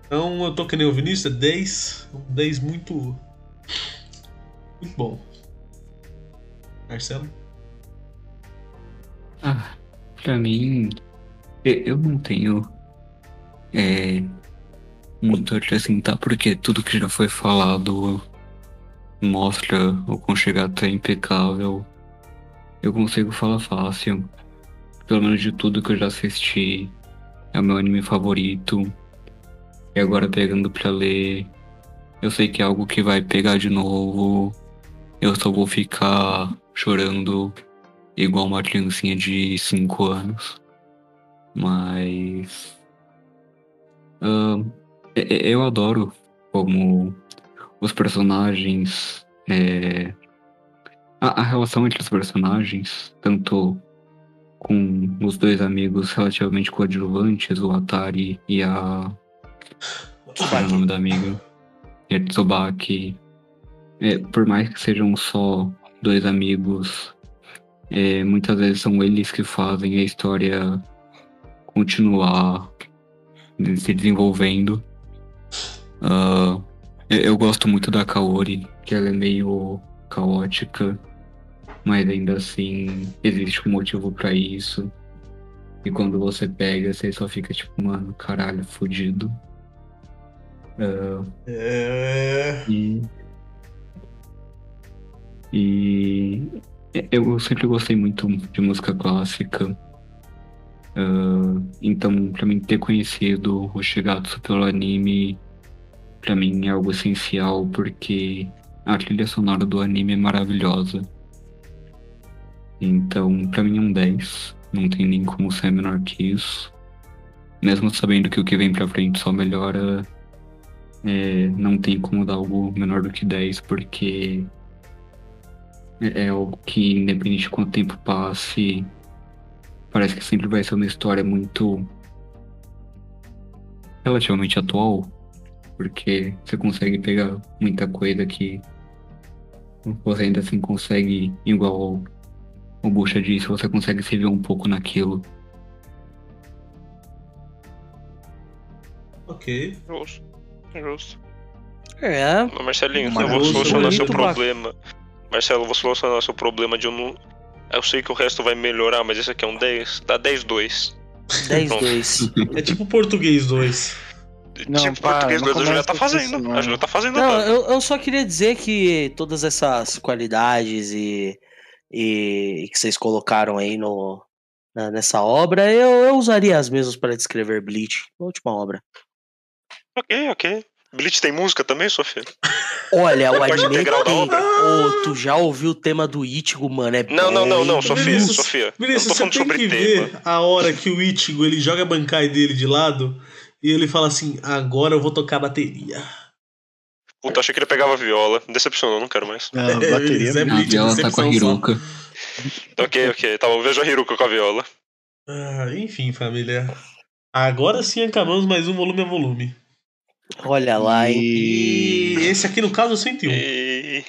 Então eu tô que nem o Vinícius, é 10. Um 10 muito. Muito bom. Marcelo? Ah, pra mim, eu não tenho é, muito a acrescentar, porque tudo que já foi falado mostra o quão chegado é impecável. Eu consigo falar fácil. Pelo menos de tudo que eu já assisti. É o meu anime favorito. E agora pegando pra ler. Eu sei que é algo que vai pegar de novo. Eu só vou ficar chorando igual uma criancinha de 5 anos. Mas. e- eu adoro como os personagens. é, a, a relação entre os personagens, tanto com os dois amigos relativamente coadjuvantes, o Atari e a. Qual é o nome da amiga? A Tsubaki. É, por mais que sejam só dois amigos é, muitas vezes são eles que fazem a história continuar se desenvolvendo. Ah, eu, eu gosto muito da Kaori, que ela é meio caótica, mas ainda assim existe um motivo pra isso. E quando você pega, você só fica tipo, mano, caralho, fudido. Ah, É. e. E. Eu sempre gostei muito de música clássica. Ah, então, pra mim, ter conhecido o Shigatsu pelo anime, pra mim é algo essencial, porque a trilha sonora do anime é maravilhosa. Então, pra mim é um 10. Não tem nem como ser menor que isso. Mesmo sabendo que o que vem pra frente só melhora, é, não tem como dar algo menor do que 10, porque é algo que, independente de quanto tempo passe, parece que sempre vai ser uma história muito relativamente atual, porque você consegue pegar muita coisa que você ainda assim consegue, igual o Bucha disse, você consegue se ver um pouco naquilo. Ok. Justo. Justo. É, Marcelinho, Mas eu vou solucionar seu problema. Marcelo, vou solucionar seu problema de eu não. Eu sei que o resto vai melhorar, mas esse aqui é um 10. Dá 10-2. 10-2. É tipo português 2. Não, tipo, para, português não 2 a Julia tá fazendo. isso, A não. Julia tá fazendo. Não, eu, eu só queria dizer que todas essas qualidades e, e que vocês colocaram aí no, na- nessa obra, eu, eu usaria as mesmas para descrever Bleach, a última obra. Ok, ok. Bleach tem música também, Sofia? Olha, o anime integral da tem. tu já ouviu o tema do Ichigo, mano? É Não, não, não, não, Sofia, Vinícius, Sofia. Vinícius, tô você falando tem sobre que tema. ver a hora que o Ichigo ele joga a bancai dele de lado e ele fala assim: agora eu vou tocar bateria. Puta, achei que ele pegava a viola. Decepcionou, não quero mais. Não, bateria Zé mesmo. A viola tá com a. Hiruka. Ok, ok. Tá bom, vejo a Hiruka com a viola. Ah, enfim, família. Agora sim acabamos mais um volume a volume. Olha lá, hein? E esse aqui, no caso, é o 101. E...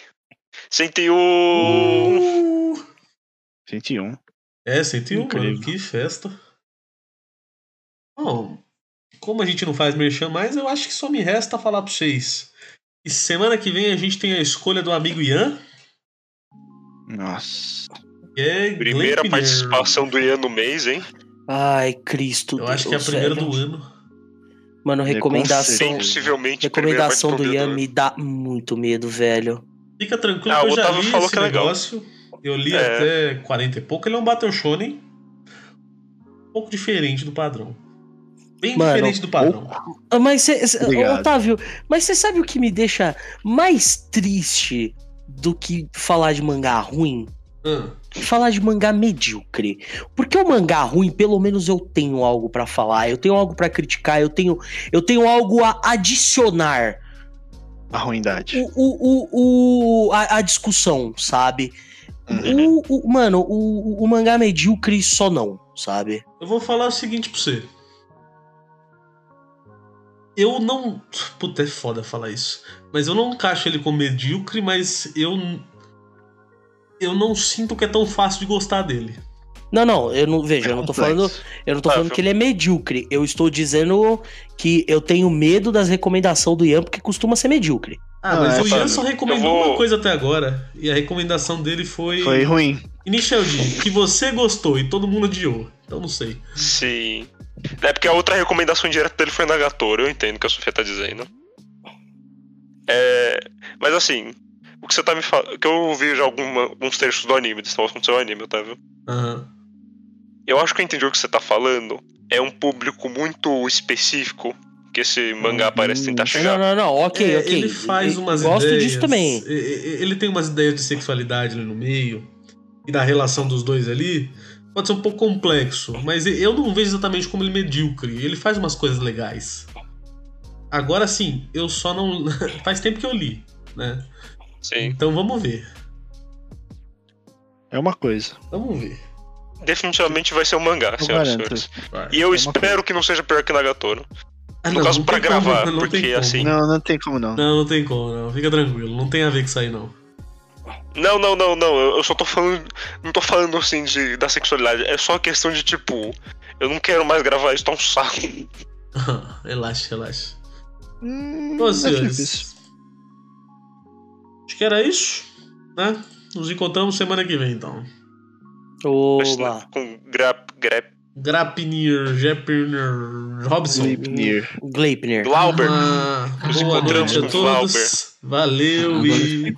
101. Uh! 101. É, 101, mano. Incrível. Que festa. Bom, como a gente não faz merchan mais, eu acho que só me resta falar pra vocês. E semana que vem a gente tem a escolha do amigo Ian. Nossa. É Primeira participação do Ian no mês, hein? Ai, Cristo. Eu acho que é a Deus, primeira velho. do ano. Mano, recomendação. Sim. Possivelmente. Recomendação do Ian me dá muito medo, velho. Fica tranquilo Ah, que eu já li falou esse que é legal. negócio. Eu li É. até 40 e pouco. Ele é um Battle Shonen. Um pouco diferente do padrão. Bem Mano, diferente do padrão. Ah, Mas cê. Otávio, mas você sabe o que me deixa mais triste do que falar de mangá ruim? Ah, Falar de mangá medíocre. Porque o mangá ruim, pelo menos eu tenho algo pra falar, eu tenho algo pra criticar, eu tenho, eu tenho algo a adicionar A ruindade. o, o, o, o- a, a discussão, sabe? Uhum. O, o- mano, o, o mangá medíocre só não, sabe? eu vou falar o seguinte pra você. Eu não. Puta, é foda falar isso. Mas eu não encaixo ele como medíocre, mas eu. Eu não sinto que é tão fácil de gostar dele. Não, não, eu não vejo, eu não tô falando, eu não tô Ah, falando que ele é medíocre. Eu estou dizendo que eu tenho medo das recomendações do Ian porque costuma ser medíocre. Ah, Não, mas é, o Ian só recomendou vou- uma coisa até agora. E a recomendação dele foi. Foi ruim. Initial D, que você gostou e todo mundo odiou. Então não sei. Sim. É porque a outra recomendação direta dele foi Nagatoro, eu entendo o que a Sofia tá dizendo. É. Mas assim, o que você tá me falando. Que eu vi já alguma- alguns trechos do anime, desse negócio com o seu anime, Otávio. Aham. Eu acho que eu entendi o que você tá falando. É um público muito específico que esse mangá parece tentar Não, chegar. não, não, ok, É, ok. Ele faz Eu umas Gosto ideias. disso também. Ele tem umas ideias de sexualidade ali no meio. E da relação dos dois ali. Pode ser um pouco complexo. Mas eu não vejo exatamente como ele medíocre. Ele faz umas coisas legais. Agora sim, eu só não. (laughs) faz tempo que eu li, né? Sim. Então vamos ver. É uma coisa. Vamos ver. Definitivamente vai ser um mangá, Eu senhoras e senhores. Vai. E eu uma espero que não seja pior que Nagatoro. Ah, no caso, não pra como, gravar, não tem porque, como. assim- Não, não tem como não. Não, não tem como, não. Fica tranquilo. Não tem a ver com isso aí, não. Não, não, não, não. Eu eu só tô falando. Não tô falando assim de, da sexualidade. É só questão de tipo. Eu não quero mais gravar isso, tá um saco. (laughs) relaxa, relaxa. Hum, Bom, é senhores. Acho que era isso, né? Nos encontramos semana que vem, então. Oba. Com grap, grap. Grapnir, Jepnir, Robson. Sleipnir. Gleipnir. Glauber. Ah, Nos boa noite a todos. Valeu Agora e.